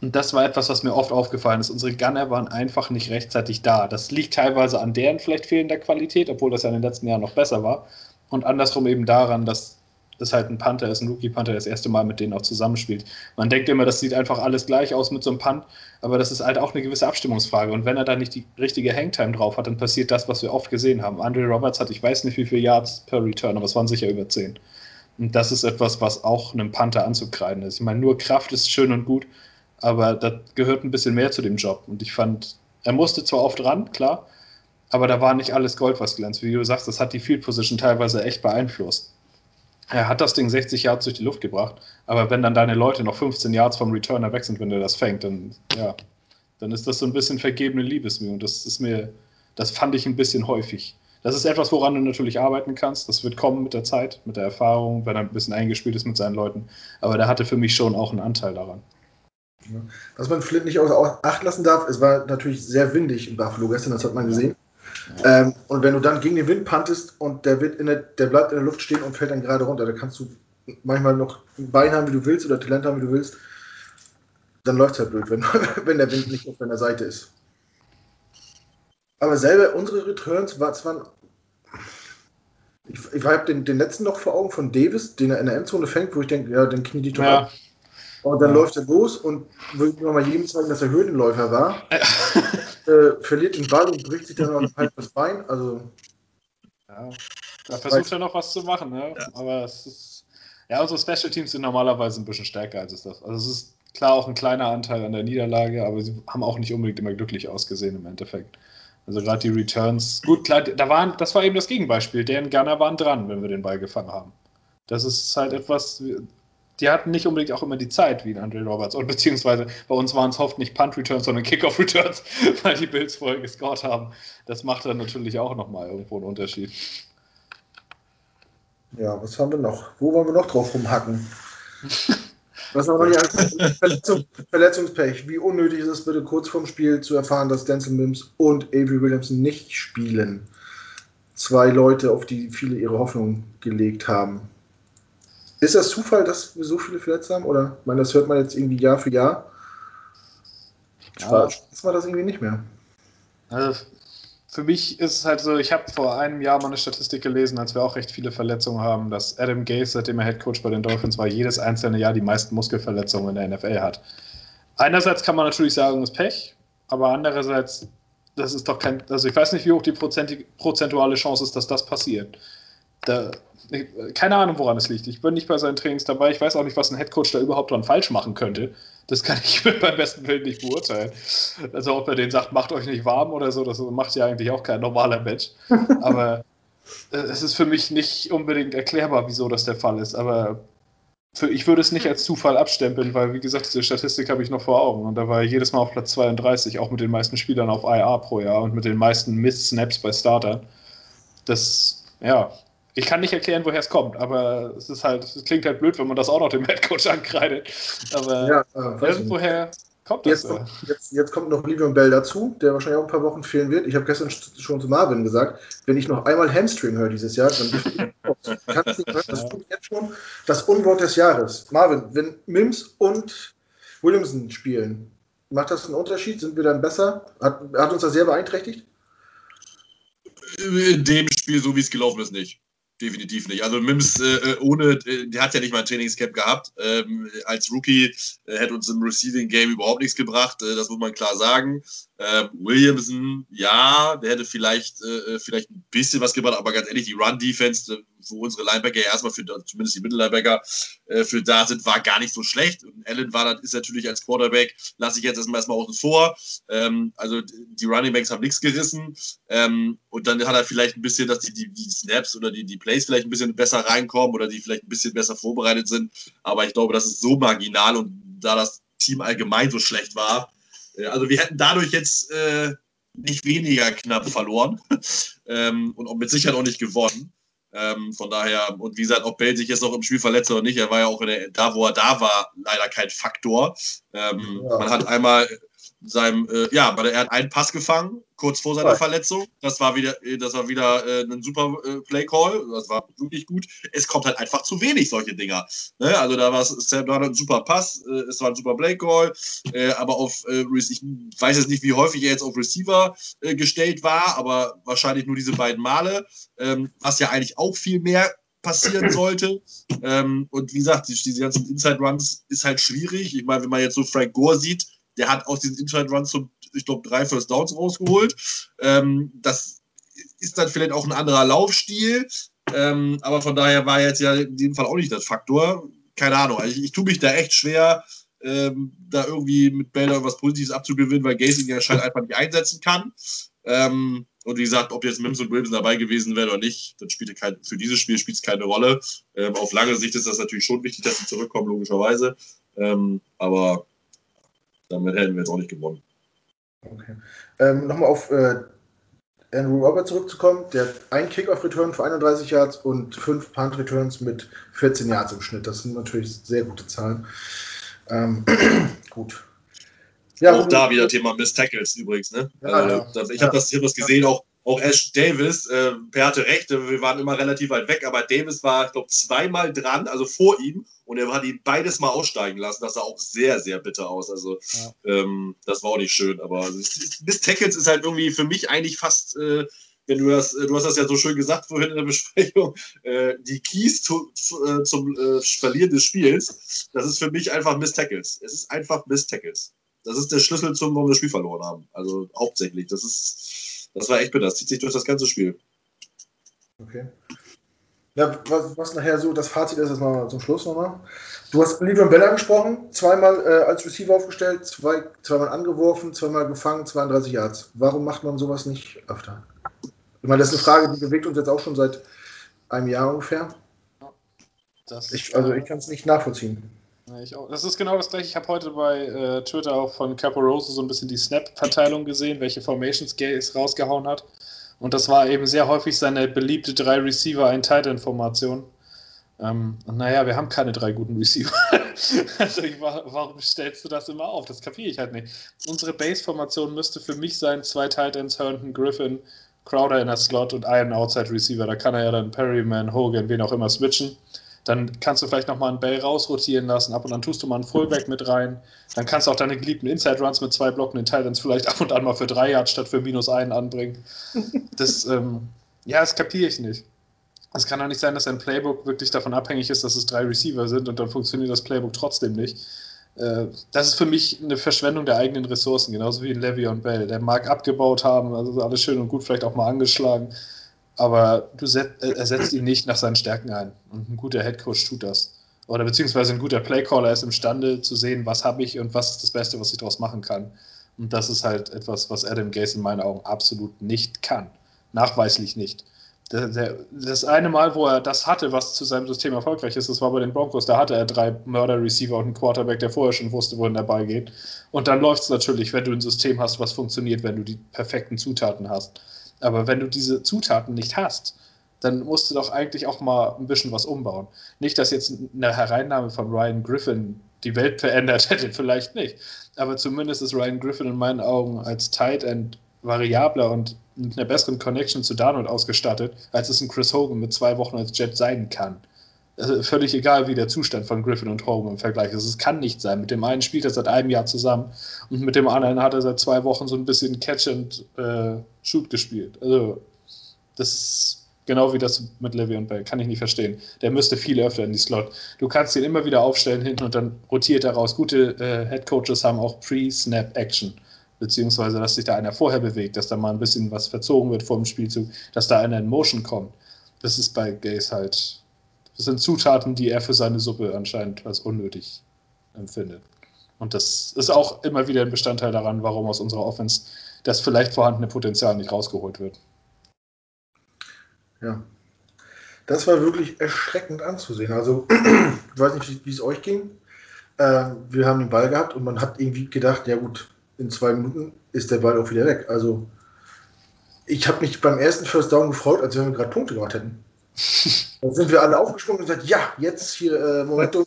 Und das war etwas, was mir oft aufgefallen ist. Unsere Gunner waren einfach nicht rechtzeitig da. Das liegt teilweise an deren vielleicht fehlender Qualität, obwohl das ja in den letzten Jahren noch besser war. Und andersrum eben daran, dass ist halt ein Panther, ist ein Rookie-Panther, das erste Mal mit denen auch zusammenspielt. Man denkt immer, das sieht einfach alles gleich aus mit so einem Punt, aber das ist halt auch eine gewisse Abstimmungsfrage. Und wenn er da nicht die richtige Hangtime drauf hat, dann passiert das, was wir oft gesehen haben. Andre Roberts hat, ich weiß nicht wie viele Yards per Return, aber es waren sicher über 10. Und das ist etwas, was auch einem Panther anzukreiden ist. Ich meine, nur Kraft ist schön und gut, aber das gehört ein bisschen mehr zu dem Job. Und ich fand, er musste zwar oft ran, klar, aber da war nicht alles Gold, was glänzt. Wie du sagst, das hat die Field Position teilweise echt beeinflusst er hat das Ding 60 Yards durch die Luft gebracht, aber wenn dann deine Leute noch 15 Yards vom Returner weg sind, wenn der das fängt, dann, ja, dann ist das so ein bisschen vergebene Liebesmühe und das ist mir, das fand ich ein bisschen häufig. Das ist etwas, woran du natürlich arbeiten kannst. Das wird kommen mit der Zeit, mit der Erfahrung, wenn er ein bisschen eingespielt ist mit seinen Leuten. Aber der hatte für mich schon auch einen Anteil daran. Was man Flint nicht außer Acht lassen darf, es war natürlich sehr windig in Buffalo gestern, das hat man gesehen. Ähm, und wenn du dann gegen den Wind pantest und der, wird in der, der bleibt in der Luft stehen und fällt dann gerade runter, da kannst du manchmal noch ein Bein haben, wie du willst, oder Talent haben, wie du willst, dann läuft es halt blöd, wenn, wenn der Wind nicht auf deiner Seite ist. Aber selber, unsere Returns war zwar. Ich, ich habe den, den letzten noch vor Augen von Davis, den er in der Endzone fängt, wo ich denke, ja, dann knie die doch ja. ab. Und dann ja. läuft er los und will mal jedem zeigen, dass er Höhenläufer war. äh, verliert den Ball und bricht sich dann noch halb das Bein. Also. Ja, da versucht er noch was zu machen, ne? Ja. aber es ist. Ja, unsere Special Teams sind normalerweise ein bisschen stärker als es das. Also es ist klar auch ein kleiner Anteil an der Niederlage, aber sie haben auch nicht unbedingt immer glücklich ausgesehen im Endeffekt. Also gerade die Returns. Gut, klar, da waren, das war eben das Gegenbeispiel. Deren Gunner waren dran, wenn wir den Ball gefangen haben. Das ist halt etwas, die hatten nicht unbedingt auch immer die Zeit wie ein Andre Roberts. Und beziehungsweise bei uns waren es oft nicht Punt-Returns, sondern Kickoff-Returns, weil die Bills vorher gescored haben. Das macht dann natürlich auch nochmal irgendwo einen Unterschied. Ja, was haben wir noch? Wo wollen wir noch drauf rumhacken? Was haben wir noch Verletzung, Verletzungspech. Wie unnötig ist es bitte kurz vorm Spiel zu erfahren, dass Denzel Mims und Avery Williamson nicht spielen? Zwei Leute, auf die viele ihre Hoffnung gelegt haben. Ist das Zufall, dass wir so viele Verletzte haben? Oder, ich meine, das hört man jetzt irgendwie Jahr für Jahr. Spaß ja. war das irgendwie nicht mehr. Also für mich ist es halt so, ich habe vor einem Jahr mal eine Statistik gelesen, als wir auch recht viele Verletzungen haben, dass Adam Gase, seitdem er Headcoach bei den Dolphins war, jedes einzelne Jahr die meisten Muskelverletzungen in der NFL hat. Einerseits kann man natürlich sagen, das ist Pech, aber andererseits, das ist doch kein, also ich weiß nicht, wie hoch die prozentuale Chance ist, dass das passiert. Da, keine Ahnung, woran es liegt. Ich bin nicht bei seinen Trainings dabei. Ich weiß auch nicht, was ein Headcoach da überhaupt dran falsch machen könnte. Das kann ich beim besten Willen nicht beurteilen. Also ob er den sagt, macht euch nicht warm oder so, das macht ja eigentlich auch kein normaler Mensch. Aber äh, es ist für mich nicht unbedingt erklärbar, wieso das der Fall ist. Aber für, ich würde es nicht als Zufall abstempeln, weil, wie gesagt, diese Statistik habe ich noch vor Augen. Und da war er jedes Mal auf Platz 32, auch mit den meisten Spielern auf IA pro Jahr und mit den meisten Miss-Snaps bei Startern. Das, ja, ich kann nicht erklären, woher es kommt, aber es ist halt, es klingt halt blöd, wenn man das auch noch dem Headcoach ankreidet. Aber ja, äh, irgendwoher kommt das. Jetzt, kommt, jetzt, jetzt kommt noch Livion Bell dazu, der wahrscheinlich auch ein paar Wochen fehlen wird. Ich habe gestern schon zu Marvin gesagt, wenn ich noch einmal Hamstring höre dieses Jahr, dann kannst du nicht das tut jetzt schon das Unwort des Jahres. Marvin, wenn Mims und Williamson spielen, macht das einen Unterschied? Sind wir dann besser? Hat, hat uns das sehr beeinträchtigt? In dem Spiel, so wie es gelaufen ist, nicht definitiv nicht. Also Mims äh, äh, ohne, äh, der hat ja nicht mal ein Trainingscamp gehabt. Ähm, als Rookie äh, hätte uns im Receiving Game überhaupt nichts gebracht, äh, das muss man klar sagen. Ähm, Williamson, ja, der hätte vielleicht, äh, vielleicht ein bisschen was gebracht, aber ganz ehrlich, die Run-Defense, wo unsere Linebacker erstmal für, zumindest die Mittellinebacker, für da sind, war gar nicht so schlecht. Und Allen war ist natürlich als Quarterback, lasse ich jetzt erstmal erstmal außen vor. Ähm, also die Running Backs haben nichts gerissen. Ähm, und dann hat er vielleicht ein bisschen, dass die, die, die Snaps oder die, die Play Plays vielleicht ein bisschen besser reinkommen oder die vielleicht ein bisschen besser vorbereitet sind. Aber ich glaube, das ist so marginal und da das Team allgemein so schlecht war. Äh, also wir hätten dadurch jetzt äh, nicht weniger knapp verloren ähm, und mit Sicherheit auch nicht gewonnen. Ähm, von daher, und wie gesagt, ob Bell sich jetzt noch im Spiel verletzt oder nicht, er war ja auch der, da, wo er da war, leider kein Faktor. Ähm, ja. Man hat einmal seinem, äh, ja, weil er hat einen Pass gefangen, kurz vor seiner Verletzung. Das war wieder, äh, das war wieder äh, ein super äh, Play Call. Das war wirklich gut. Es kommt halt einfach zu wenig solche Dinger. Ne? Also da war es ein super Pass, äh, es war ein super Play Call, äh, aber auf, äh, ich weiß jetzt nicht, wie häufig er jetzt auf Receiver gestellt war, aber wahrscheinlich nur diese beiden Male, ähm, was ja eigentlich auch viel mehr passieren sollte. Ähm, und wie gesagt, diese ganzen Inside Runs ist halt schwierig. Ich meine, wenn man jetzt so Frank Gore sieht, der hat aus diesen Inside Runs, so, ich glaube, drei First Downs rausgeholt. Ähm, das ist dann vielleicht auch ein anderer Laufstil. Ähm, aber von daher war jetzt ja in dem Fall auch nicht das Faktor. Keine Ahnung. Also ich, ich tue mich da echt schwer, ähm, da irgendwie mit Bäller irgendwas Positives abzugewinnen, weil Gazing ja scheint einfach nicht einsetzen kann. Ähm, und wie gesagt, ob jetzt Mims und Wilson dabei gewesen wären oder nicht, dann spielt kein, für dieses Spiel spielt es keine Rolle. Ähm, auf lange Sicht ist das natürlich schon wichtig, dass sie zurückkommen, logischerweise. Ähm, aber damit hätten wir jetzt auch nicht gewonnen. Okay. Ähm, Nochmal auf äh, Andrew Robert zurückzukommen. Der hat ein Kickoff-Return für 31 Yards und fünf Punt-Returns mit 14 Yards im Schnitt. Das sind natürlich sehr gute Zahlen. Ähm, gut. Ja, auch da wieder Thema Miss Tackles übrigens. Ne? Ja, also, ja. Ich habe das, hab das gesehen, auch auch Ash Davis, äh, Per hatte recht, wir waren immer relativ weit weg, aber Davis war, ich glaube, zweimal dran, also vor ihm, und er hat ihn beides mal aussteigen lassen. Das sah auch sehr, sehr bitter aus. Also, ja. ähm, das war auch nicht schön. Aber Miss Tackles ist halt irgendwie für mich eigentlich fast, äh, wenn du das, äh, du hast das ja so schön gesagt vorhin in der Besprechung, äh, die Keys zu, zu, äh, zum äh, Verlieren des Spiels, das ist für mich einfach Miss Tackles. Es ist einfach Miss Tackles. Das ist der Schlüssel zum, warum wir das Spiel verloren haben. Also hauptsächlich. Das ist das war echt bitter. Das zieht sich durch das ganze Spiel. Okay. Ja, was, was, nachher so das Fazit ist, ist mal zum Schluss nochmal. Du hast Livion Bell angesprochen, zweimal äh, als Receiver aufgestellt, zwei, zweimal angeworfen, zweimal gefangen, 32 Yards. Warum macht man sowas nicht öfter? Ich meine, das ist eine Frage, die bewegt uns jetzt auch schon seit einem Jahr ungefähr. Das, ich, also ich kann es nicht nachvollziehen. Ich auch. Das ist genau das gleiche. Ich habe heute bei äh, Twitter auch von Caporose so ein bisschen die Snap-Verteilung gesehen, welche Formations Gaze rausgehauen hat. Und das war eben sehr häufig seine beliebte drei Receiver, ein Tight End Formation. Ähm, naja, wir haben keine drei guten Receiver. also ich, warum stellst du das immer auf? Das kapiere ich halt nicht. Unsere Base-Formation müsste für mich sein: zwei Tight Ends, Herndon, Griffin, Crowder in der Slot und einen Outside Receiver. Da kann er ja dann Perryman, Hogan, wen auch immer switchen. Dann kannst du vielleicht nochmal einen Bell rausrotieren lassen, ab und an tust du mal einen Fullback mit rein. Dann kannst du auch deine geliebten Inside Runs mit zwei Blocken in Titans vielleicht ab und an mal für drei Yards statt für minus einen anbringen. Das, ähm, ja, das kapiere ich nicht. Es kann doch nicht sein, dass ein Playbook wirklich davon abhängig ist, dass es drei Receiver sind und dann funktioniert das Playbook trotzdem nicht. Äh, das ist für mich eine Verschwendung der eigenen Ressourcen, genauso wie ein Levy und Bell. Der mag abgebaut haben, also alles schön und gut, vielleicht auch mal angeschlagen aber du set, äh, er setzt ihn nicht nach seinen Stärken ein. Und ein guter Headcoach tut das. Oder beziehungsweise ein guter Playcaller ist imstande zu sehen, was habe ich und was ist das Beste, was ich daraus machen kann. Und das ist halt etwas, was Adam Gase in meinen Augen absolut nicht kann. Nachweislich nicht. Das eine Mal, wo er das hatte, was zu seinem System erfolgreich ist, das war bei den Broncos. Da hatte er drei Mörder-Receiver und einen Quarterback, der vorher schon wusste, wohin der Ball geht. Und dann läuft es natürlich, wenn du ein System hast, was funktioniert, wenn du die perfekten Zutaten hast. Aber wenn du diese Zutaten nicht hast, dann musst du doch eigentlich auch mal ein bisschen was umbauen. Nicht, dass jetzt eine Hereinnahme von Ryan Griffin die Welt verändert hätte, vielleicht nicht. Aber zumindest ist Ryan Griffin in meinen Augen als Tight End variabler und mit einer besseren Connection zu Darnold ausgestattet, als es ein Chris Hogan mit zwei Wochen als Jet sein kann. Also völlig egal, wie der Zustand von Griffin und Hogan im Vergleich ist. Es kann nicht sein. Mit dem einen spielt er seit einem Jahr zusammen und mit dem anderen hat er seit zwei Wochen so ein bisschen Catch and äh, Shoot gespielt. Also, das ist genau wie das mit Levy und Bell. Kann ich nicht verstehen. Der müsste viel öfter in die Slot. Du kannst ihn immer wieder aufstellen hinten und dann rotiert er raus. Gute äh, Head Coaches haben auch Pre-Snap-Action beziehungsweise dass sich da einer vorher bewegt, dass da mal ein bisschen was verzogen wird vor dem Spielzug, dass da einer in Motion kommt. Das ist bei Gays halt das sind Zutaten, die er für seine Suppe anscheinend als unnötig empfindet. Und das ist auch immer wieder ein Bestandteil daran, warum aus unserer Offense das vielleicht vorhandene Potenzial nicht rausgeholt wird. Ja. Das war wirklich erschreckend anzusehen. Also, ich weiß nicht, wie es euch ging. Äh, wir haben den Ball gehabt und man hat irgendwie gedacht, ja gut, in zwei Minuten ist der Ball auch wieder weg. Also, ich habe mich beim ersten First Down gefreut, als wenn wir gerade Punkte gemacht hätten. Dann sind wir alle aufgesprungen und gesagt, ja, jetzt hier äh, Momentum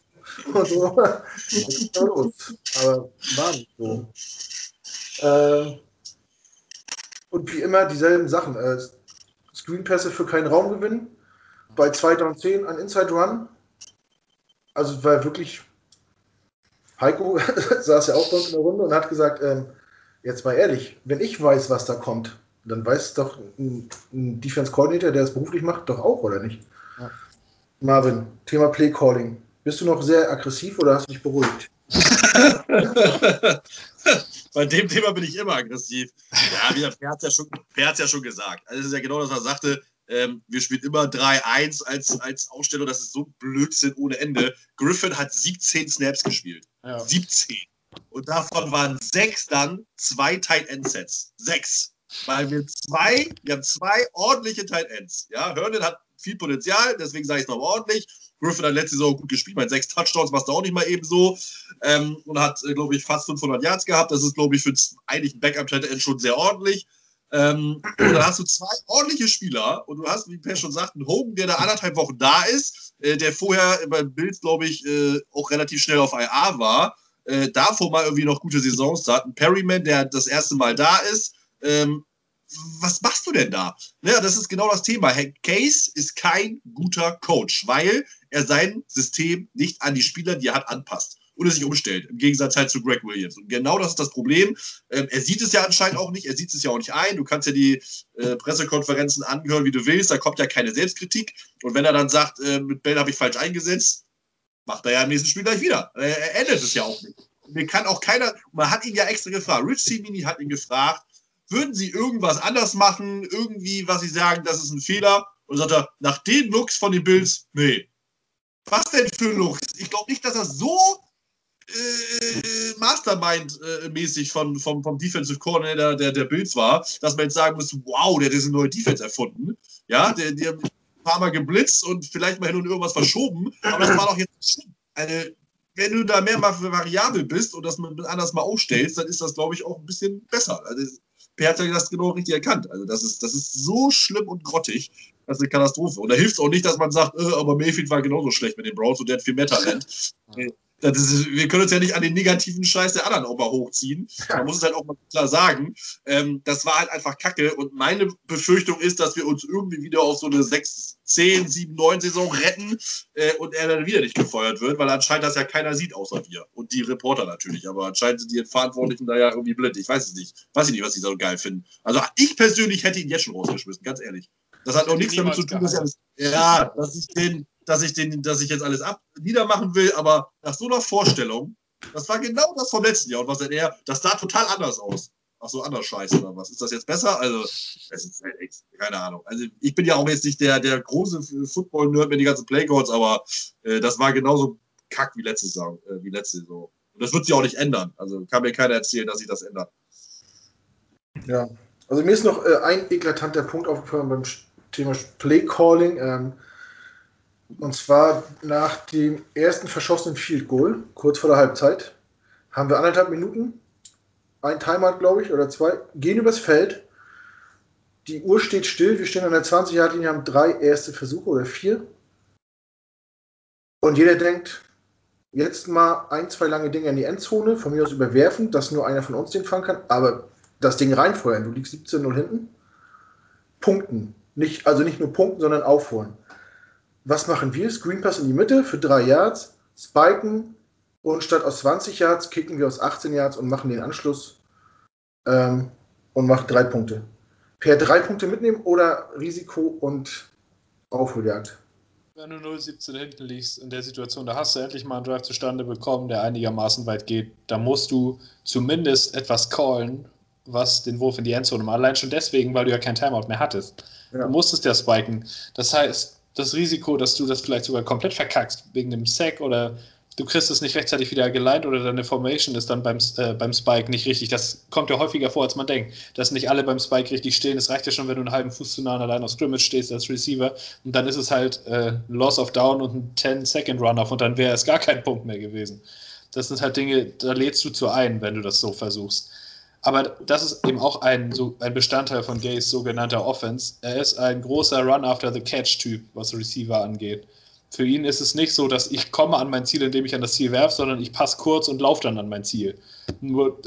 und so. Jetzt ist los. Aber war nicht so. Äh, und wie immer dieselben Sachen. Äh, Screenpässe für keinen Raum gewinnen. Bei 2 und 10 ein Inside Run. Also war wirklich. Heiko saß ja auch bei uns in der Runde und hat gesagt, ähm, jetzt mal ehrlich, wenn ich weiß, was da kommt, dann weiß doch ein, ein Defense Coordinator, der es beruflich macht, doch auch, oder nicht? Ja. Marvin, Thema Play Calling. Bist du noch sehr aggressiv oder hast du dich beruhigt? Bei dem Thema bin ich immer aggressiv. Ja, wie der Per hat ja schon, ja schon gesagt. Also es ist ja genau das, was er sagte. Ähm, wir spielen immer 3-1 als, als Ausstellung. Das ist so Blödsinn ohne Ende. Griffin hat 17 Snaps gespielt. Ja. 17. Und davon waren sechs dann zwei Tight End Sets. Sechs. Weil wir zwei, wir haben zwei ordentliche Tight Ends. Ja, Herndon hat viel Potenzial, deswegen sage ich es noch ordentlich. Griffin hat letzte Saison gut gespielt, mit sechs Touchdowns machst du auch nicht mal eben so. Ähm, und hat, äh, glaube ich, fast 500 Yards gehabt. Das ist, glaube ich, für eigentlich ein Backup-Tight End schon sehr ordentlich. Ähm, und dann hast du zwei ordentliche Spieler und du hast, wie Per schon sagt, einen Hogan, der da anderthalb Wochen da ist, äh, der vorher beim Bild, glaube ich, äh, auch relativ schnell auf IA war. Äh, davor mal irgendwie noch gute Saisons hat. Ein Perryman, der das erste Mal da ist ähm, was machst du denn da? Ja, das ist genau das Thema. Herr Case ist kein guter Coach, weil er sein System nicht an die Spieler, die er hat, anpasst und es sich umstellt, im Gegensatz halt zu Greg Williams. Und genau das ist das Problem. Ähm, er sieht es ja anscheinend auch nicht, er sieht es ja auch nicht ein. Du kannst ja die äh, Pressekonferenzen anhören, wie du willst, da kommt ja keine Selbstkritik. Und wenn er dann sagt, äh, mit Bell habe ich falsch eingesetzt, macht er ja im nächsten Spiel gleich wieder. Er endet es ja auch nicht. Mir kann auch keiner, man hat ihn ja extra gefragt, Rich Simini hat ihn gefragt, würden Sie irgendwas anders machen, irgendwie, was Sie sagen, das ist ein Fehler? Und sagt er, nach den Looks von den Bills, nee. Was denn für Looks? Ich glaube nicht, dass er so äh, Mastermind-mäßig von, vom, vom Defensive Coordinator der, der Bills war, dass man jetzt sagen muss, wow, der hat diese neue Defense erfunden. Ja, der, der ein paar Mal geblitzt und vielleicht mal hin und irgendwas verschoben, aber das war doch jetzt eine, wenn du da mehr mal variabel bist und das anders mal aufstellst, dann ist das, glaube ich, auch ein bisschen besser. Also, Per hat ja das genau richtig erkannt. Also das ist, das ist so schlimm und grottig. Das ist eine Katastrophe. Und da hilft es auch nicht, dass man sagt, äh, aber Mayfield war genauso schlecht mit den Browns und der hat viel mehr Talent. Ist, wir können uns ja nicht an den negativen Scheiß der anderen auch mal hochziehen. Man muss es halt auch mal klar sagen. Ähm, das war halt einfach Kacke. Und meine Befürchtung ist, dass wir uns irgendwie wieder auf so eine 6, 10, 7, 9 Saison retten äh, und er dann wieder nicht gefeuert wird, weil anscheinend das ja keiner sieht, außer wir. Und die Reporter natürlich. Aber anscheinend sind die Verantwortlichen da ja irgendwie blind. Ich weiß es nicht. Weiß ich nicht, was die so geil finden. Also ich persönlich hätte ihn jetzt schon rausgeschmissen, ganz ehrlich. Das hat auch nichts damit zu tun, dass, alles, ja, dass ich den dass ich, den, dass ich jetzt alles ab niedermachen will, aber nach so einer Vorstellung, das war genau das vom letzten Jahr. Und was denn er, das sah total anders aus. Ach so, anders Scheiße oder was? Ist das jetzt besser? Also, es ist halt echt, keine Ahnung. Also, ich bin ja auch jetzt nicht der, der große Football-Nerd mit den ganzen Playcodes, aber äh, das war genauso kack wie letzte Saison, äh, wie letzte Saison. Und das wird sich auch nicht ändern. Also, kann mir keiner erzählen, dass sich das ändert. Ja, also mir ist noch äh, ein eklatanter Punkt aufgefallen beim Thema Playcalling. Ähm, und zwar nach dem ersten verschossenen Field Goal, kurz vor der Halbzeit, haben wir anderthalb Minuten, ein Timeout, glaube ich, oder zwei, gehen übers Feld. Die Uhr steht still, wir stehen an der 20-Yard-Linie, haben drei erste Versuche oder vier. Und jeder denkt, jetzt mal ein, zwei lange Dinge in die Endzone, von mir aus überwerfen, dass nur einer von uns den fangen kann, aber das Ding reinfeuern, du liegst 17-0 hinten, punkten. Nicht, also nicht nur punkten, sondern aufholen was machen wir? Screen Pass in die Mitte für drei Yards, spiken und statt aus 20 Yards kicken wir aus 18 Yards und machen den Anschluss ähm, und machen drei Punkte. Per drei Punkte mitnehmen oder Risiko und Aufholjagd? Wenn du 0-17 hinten liegst in der Situation, da hast du endlich mal einen Drive zustande bekommen, der einigermaßen weit geht. Da musst du zumindest etwas callen, was den Wurf in die Endzone macht. Allein schon deswegen, weil du ja kein Timeout mehr hattest. Ja. Du musstest ja spiken. Das heißt, das Risiko, dass du das vielleicht sogar komplett verkackst wegen dem Sack oder du kriegst es nicht rechtzeitig wieder geleint oder deine Formation ist dann beim, äh, beim Spike nicht richtig. Das kommt ja häufiger vor, als man denkt, dass nicht alle beim Spike richtig stehen. Es reicht ja schon, wenn du einen halben Fuß zu nah an der Scrimmage stehst als Receiver und dann ist es halt äh, Loss of Down und ein 10-Second-Run-Off und dann wäre es gar kein Punkt mehr gewesen. Das sind halt Dinge, da lädst du zu ein, wenn du das so versuchst. Aber das ist eben auch ein, so ein Bestandteil von Gays sogenannter Offense. Er ist ein großer Run-after-the-Catch-Typ, was Receiver angeht. Für ihn ist es nicht so, dass ich komme an mein Ziel, indem ich an das Ziel werfe, sondern ich passe kurz und laufe dann an mein Ziel. Nur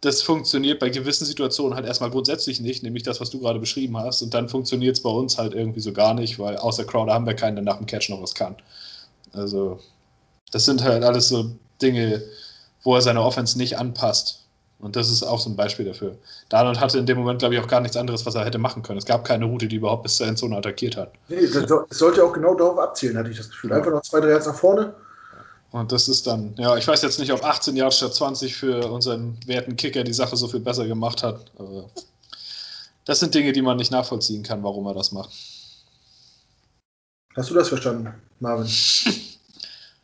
das funktioniert bei gewissen Situationen halt erstmal grundsätzlich nicht, nämlich das, was du gerade beschrieben hast. Und dann funktioniert es bei uns halt irgendwie so gar nicht, weil außer Crowder haben wir keinen, der nach dem Catch noch was kann. Also, das sind halt alles so Dinge, wo er seine Offense nicht anpasst. Und das ist auch so ein Beispiel dafür. Darnold hatte in dem Moment, glaube ich, auch gar nichts anderes, was er hätte machen können. Es gab keine Route, die überhaupt bis zur Endzone attackiert hat. Nee, es sollte auch genau darauf abzielen, hatte ich das Gefühl. Einfach noch zwei, drei Yards nach vorne. Und das ist dann, ja, ich weiß jetzt nicht, ob 18 Yards statt 20 für unseren werten Kicker die Sache so viel besser gemacht hat. Aber das sind Dinge, die man nicht nachvollziehen kann, warum er das macht. Hast du das verstanden, Marvin?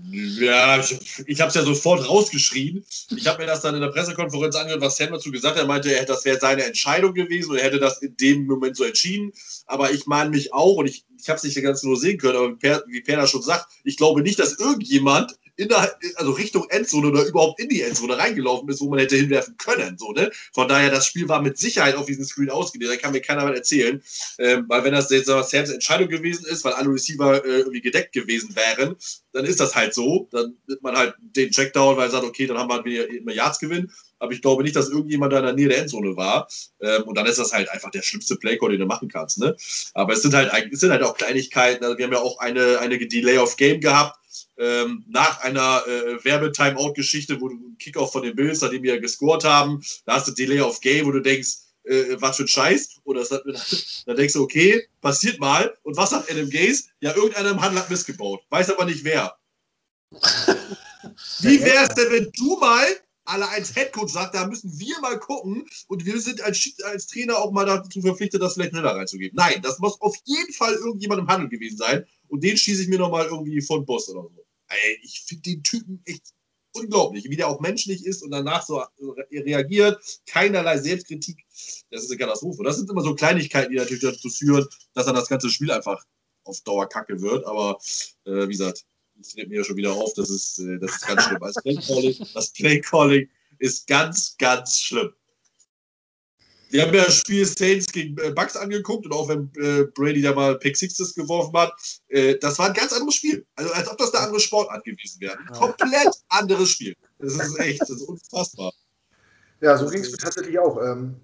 Ja, ich, ich habe es ja sofort rausgeschrien. Ich habe mir das dann in der Pressekonferenz angehört, was Sam dazu gesagt hat. Er meinte, das wäre seine Entscheidung gewesen und er hätte das in dem Moment so entschieden. Aber ich meine mich auch, und ich, ich habe es nicht ganz nur sehen können, aber wie, per, schon sagt, ich glaube nicht, dass irgendjemand in der, also Richtung Endzone oder überhaupt in die Endzone reingelaufen ist, wo man hätte hinwerfen können. So, ne? Von daher, das Spiel war mit Sicherheit auf diesem Screen ausgelegt. Da kann mir keiner was erzählen. Ähm, weil wenn das jetzt Sams Entscheidung gewesen ist, weil alle Receiver äh, irgendwie gedeckt gewesen wären, dann ist das halt so. Dann nimmt man halt den Checkdown, weil er sagt, okay, dann haben wir wieder immer Yards gewinn. Aber ich glaube nicht, dass irgendjemand da in der Nähe der Endzone war. Ähm, und dann ist das halt einfach der schlimmste Playcall, den du machen kannst. Ne? Aber es sind halt, es sind halt auch Kleinigkeiten. Also wir haben ja auch eine, eine Delay of Game gehabt ähm, nach einer äh, Werbetimeout-Geschichte, wo du einen Kickoff von den Bills, nachdem wir gescored haben, da hast du Delay of Game, wo du denkst, äh, was für ein Scheiß. Oder das, dann denkst du, okay, passiert mal. Und was sagt Adam Gaze? Ja, irgendeiner im Handel hat missgebaut. Weiß aber nicht wer. Wie wäre es denn, wenn du mal alle als Headcoach sagt, da müssen wir mal gucken und wir sind als, als Trainer auch mal dazu verpflichtet, das vielleicht schneller reinzugeben. Nein, das muss auf jeden Fall irgendjemand im Handel gewesen sein und den schieße ich mir nochmal irgendwie von Boss oder so. Ey, ich finde den Typen echt unglaublich, wie der auch menschlich ist und danach so reagiert, keinerlei Selbstkritik. Das ist eine Katastrophe. Das sind immer so Kleinigkeiten, die natürlich dazu führen, dass dann das ganze Spiel einfach auf Dauer kacke wird. Aber äh, wie gesagt, das fällt mir ja schon wieder auf, das ist, äh, das ist ganz schlimm. Das Playcalling, das Playcalling ist ganz, ganz schlimm. Wir haben ja das Spiel Saints gegen äh, Bucks angeguckt und auch wenn äh, Brady da mal Pick Sixes geworfen hat, äh, das war ein ganz anderes Spiel. Also als ob das eine andere Sportart gewesen wäre. Ein komplett anderes Spiel. Das ist echt, das ist unfassbar. Ja, so ging es mir tatsächlich auch. Ähm,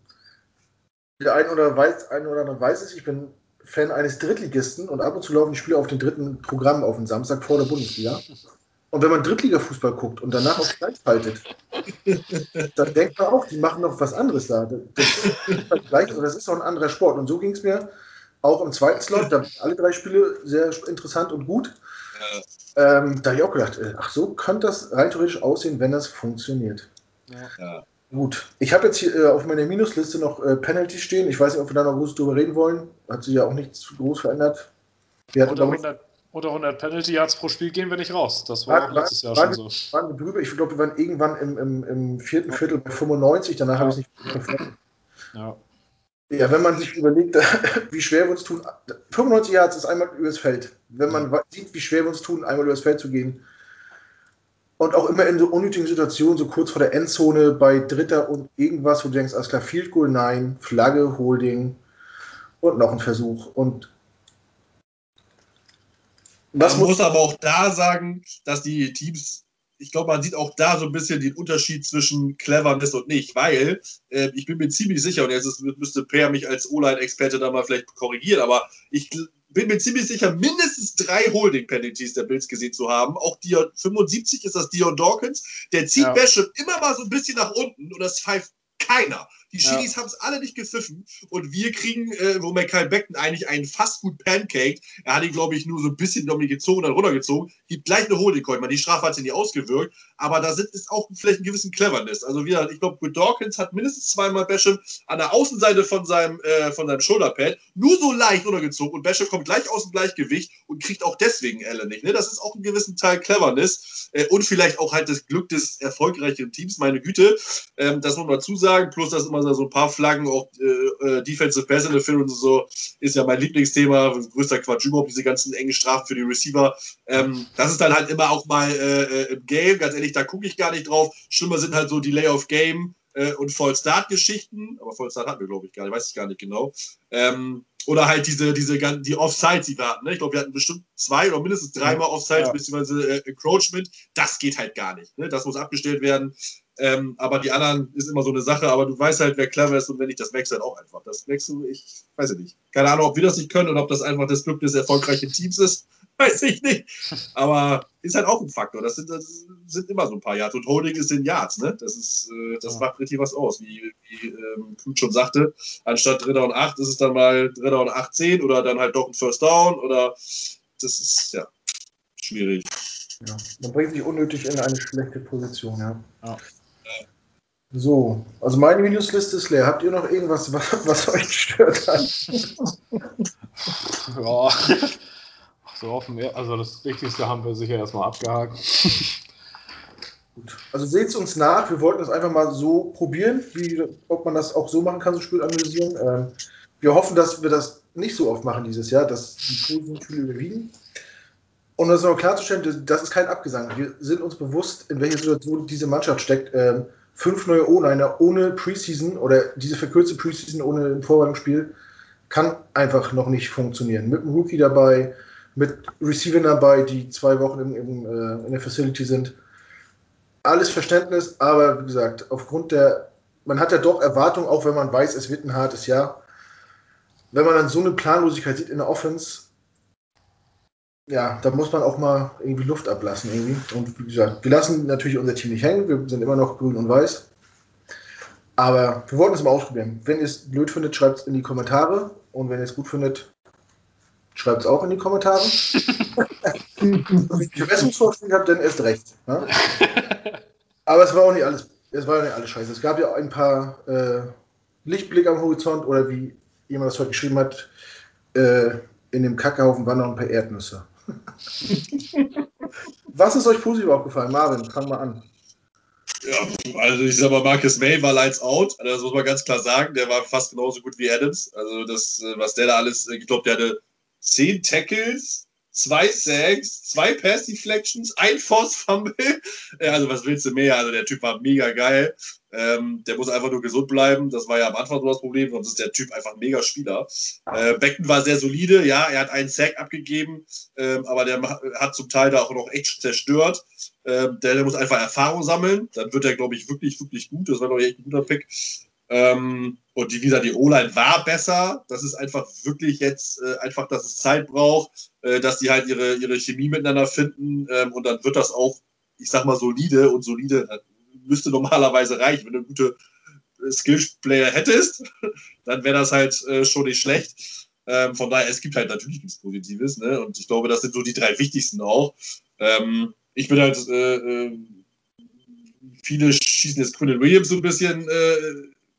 der ein oder, weiß, ein oder andere weiß es, ich bin Fan eines Drittligisten und ab und zu laufen die Spiele auf den dritten Programm auf den Samstag vor der Bundesliga. Und wenn man Drittliga-Fußball guckt und danach auf Gleich haltet, dann denkt man auch, die machen noch was anderes da. Das ist, gleich, also das ist doch ein anderer Sport. Und so ging es mir auch im zweiten Slot. Da waren alle drei Spiele sehr interessant und gut. Ähm, da habe ich auch gedacht, äh, ach so könnte das rein theoretisch aussehen, wenn das funktioniert. Ja. Gut, ich habe jetzt hier äh, auf meiner Minusliste noch äh, Penalty stehen. Ich weiß nicht, ob wir da noch groß drüber reden wollen. Hat sich ja auch nichts groß verändert. Wir hatten, 100, unter 100 Penalty Yards pro Spiel gehen wir nicht raus. Das war, war auch letztes Jahr waren, schon so. Waren wir drüber. Ich glaube, wir waren irgendwann im, im, im vierten Viertel bei 95. Danach ja. habe ich es nicht verfolgt. Ja. Ja, wenn man sich überlegt, wie schwer wir uns tun, 95 Yards ist einmal übers Feld. Wenn man sieht, wie schwer wir uns tun, einmal übers Feld zu gehen. Und auch immer in so unnötigen Situationen, so kurz vor der Endzone, bei Dritter und irgendwas, wo du denkst, alles klar, Field Goal, nein, Flagge, Holding und noch ein Versuch. Und man muss aber auch da sagen, dass die Teams, ich glaube, man sieht auch da so ein bisschen den Unterschied zwischen Cleverness und nicht, weil äh, ich bin mir ziemlich sicher, und jetzt ist, müsste Per mich als O-Line-Experte da mal vielleicht korrigieren, aber ich bin mir ziemlich sicher, mindestens drei Holding-Penalties der Bills gesehen zu haben. Auch Dion, 75 ist das Dion Dawkins. Der zieht ja. Basham immer mal so ein bisschen nach unten und das pfeift keiner. Die Schiris ja. haben es alle nicht gepfiffen und wir kriegen, äh, wo Mackay Beckton eigentlich einen fast gut Pancake, er hat ihn, glaube ich, nur so ein bisschen um gezogen und dann runtergezogen, gibt gleich eine Holding Coin. Die Strafe hat sich nicht ausgewirkt, aber da sind, ist auch vielleicht ein gewissen Cleverness. Also wieder, ich glaube, Good Dawkins hat mindestens zweimal Basham an der Außenseite von seinem, äh, von seinem Shoulderpad nur so leicht runtergezogen und Basham kommt gleich aus dem Gleichgewicht und kriegt auch deswegen Allen nicht. Ne? Das ist auch ein gewissen Teil Cleverness äh, und vielleicht auch halt das Glück des erfolgreichen Teams, meine Güte. Ähm, das muss man zusagen, plus dass immer so ein paar Flaggen, auch äh, äh Defensive Pass Interference und so, ist ja mein Lieblingsthema, größter Quatsch überhaupt, diese ganzen engen Strafen für die Receiver. Ähm, das ist dann halt immer auch mal äh, äh, im Game, ganz ehrlich, da gucke ich gar nicht drauf. Schlimmer sind halt so Delay of Game äh, und Fall Start Geschichten, aber Fall Start hatten wir, glaube ich, gar nicht, weiß ich gar nicht genau. Ähm, oder halt diese, diese die Offsides, die wir hatten. Ne? Ich glaube, wir hatten bestimmt zwei oder mindestens dreimal Offsides, ja. beziehungsweise äh, Encroachment. Das geht halt gar nicht. Ne? Das muss abgestellt werden. Ähm, aber die anderen ist immer so eine Sache. Aber du weißt halt, wer clever ist und wenn nicht, das wächst halt auch einfach. Das wächst du, ich weiß ja nicht. Keine Ahnung, ob wir das nicht können und ob das einfach das Glück des erfolgreichen Teams ist. Weiß ich nicht. Aber ist halt auch ein Faktor. Das sind, das sind immer so ein paar Yards. Und Holding ist in Yards, ne? Das ist, äh, das macht richtig was aus. Wie, wie ähm, Knut schon sagte, anstatt Dritter und Acht ist es dann mal Dritter und Acht, zehn oder dann halt doch ein First Down oder das ist ja schwierig. Ja, man bringt sich unnötig in eine schlechte Position, ja. ja. So, also meine Minusliste ist leer. Habt ihr noch irgendwas, was, was euch gestört hat? ja, so offen, also das Wichtigste haben wir sicher erstmal abgehakt. Gut. Also seht es uns nach. Wir wollten es einfach mal so probieren, wie, ob man das auch so machen kann, so Spiel analysieren. Ähm, wir hoffen, dass wir das nicht so oft machen dieses Jahr, dass die positiven Spiele überwiegen. Und das noch klarzustellen, das ist kein Abgesang. Wir sind uns bewusst, in welcher Situation diese Mannschaft steckt. Ähm, fünf neue O-Liner ohne Preseason oder diese verkürzte Preseason ohne ein Vorbereitungsspiel kann einfach noch nicht funktionieren. Mit einem Rookie dabei, mit Receivern dabei, die zwei Wochen im, im, äh, in der Facility sind. Alles Verständnis, aber wie gesagt, aufgrund der, man hat ja doch Erwartungen, auch wenn man weiß, es wird ein hartes Jahr. Wenn man dann so eine Planlosigkeit sieht in der Offense, ja, da muss man auch mal irgendwie Luft ablassen irgendwie. Und wie gesagt, wir lassen natürlich unser Team nicht hängen, wir sind immer noch grün und weiß. Aber wir wollten es mal ausprobieren. Wenn ihr es blöd findet, schreibt es in die Kommentare. Und wenn ihr es gut findet, schreibt es auch in die Kommentare. wenn ihr Verbesserungsvorschläge habt, dann erst recht. Ja? Aber es war auch nicht alles es war nicht alles scheiße. Es gab ja ein paar äh, Lichtblicke am Horizont oder wie jemand das heute geschrieben hat, äh, in dem Kackhaufen waren noch ein paar Erdnüsse. Was ist euch positiv aufgefallen? Marvin, fang mal an. Ja, also ich sag mal, Marcus May war lights out. Also das muss man ganz klar sagen. Der war fast genauso gut wie Adams. Also das, äh, was der da alles, ich glaube, der hatte zehn Tackles, zwei Sacks, zwei Pass Deflections, ein Force Fumble. Also was willst du mehr? Also der Typ war mega geil. Ähm, der muss einfach nur gesund bleiben. Das war ja am Anfang so das Problem, sonst ist der Typ einfach ein mega Spieler. Äh, Becken war sehr solide, ja, er hat einen Sack abgegeben, ähm, aber der hat zum Teil da auch noch echt zerstört. Ähm, der, der, muss einfach Erfahrung sammeln. Dann wird er, glaube ich, wirklich, wirklich gut. Das war, ich, echt ein guter Pick. Ähm, und die, wie gesagt, die O-Line war besser. Das ist einfach wirklich jetzt äh, einfach, dass es Zeit braucht, äh, dass die halt ihre, ihre Chemie miteinander finden. Ähm, und dann wird das auch, ich sag mal, solide und solide äh, müsste normalerweise reichen. Wenn du gute äh, Skillplayer hättest, dann wäre das halt äh, schon nicht schlecht. Ähm, von daher, es gibt halt natürlich nichts Positives. Ne? Und ich glaube, das sind so die drei wichtigsten auch. Ähm, ich bin halt, äh, viele schießen jetzt Quinn Williams so ein bisschen,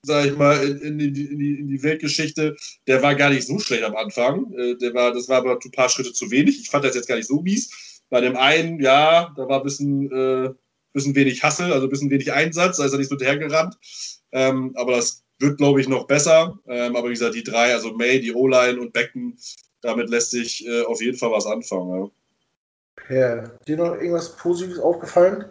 äh, sag ich mal, in, in, die, in, die, in, die, Weltgeschichte. Der war gar nicht so schlecht am Anfang. Äh, der war, das war aber ein paar Schritte zu wenig. Ich fand das jetzt gar nicht so mies. Bei dem einen, ja, da war ein bisschen, äh, bisschen wenig Hassel, also ein bisschen wenig Einsatz, da ist er nicht so hergerannt. Ähm, aber das wird, glaube ich, noch besser. Ähm, aber wie gesagt, die drei, also May, die O-Line und Becken, damit lässt sich äh, auf jeden Fall was anfangen. Ja. Per, dir noch irgendwas Positives aufgefallen?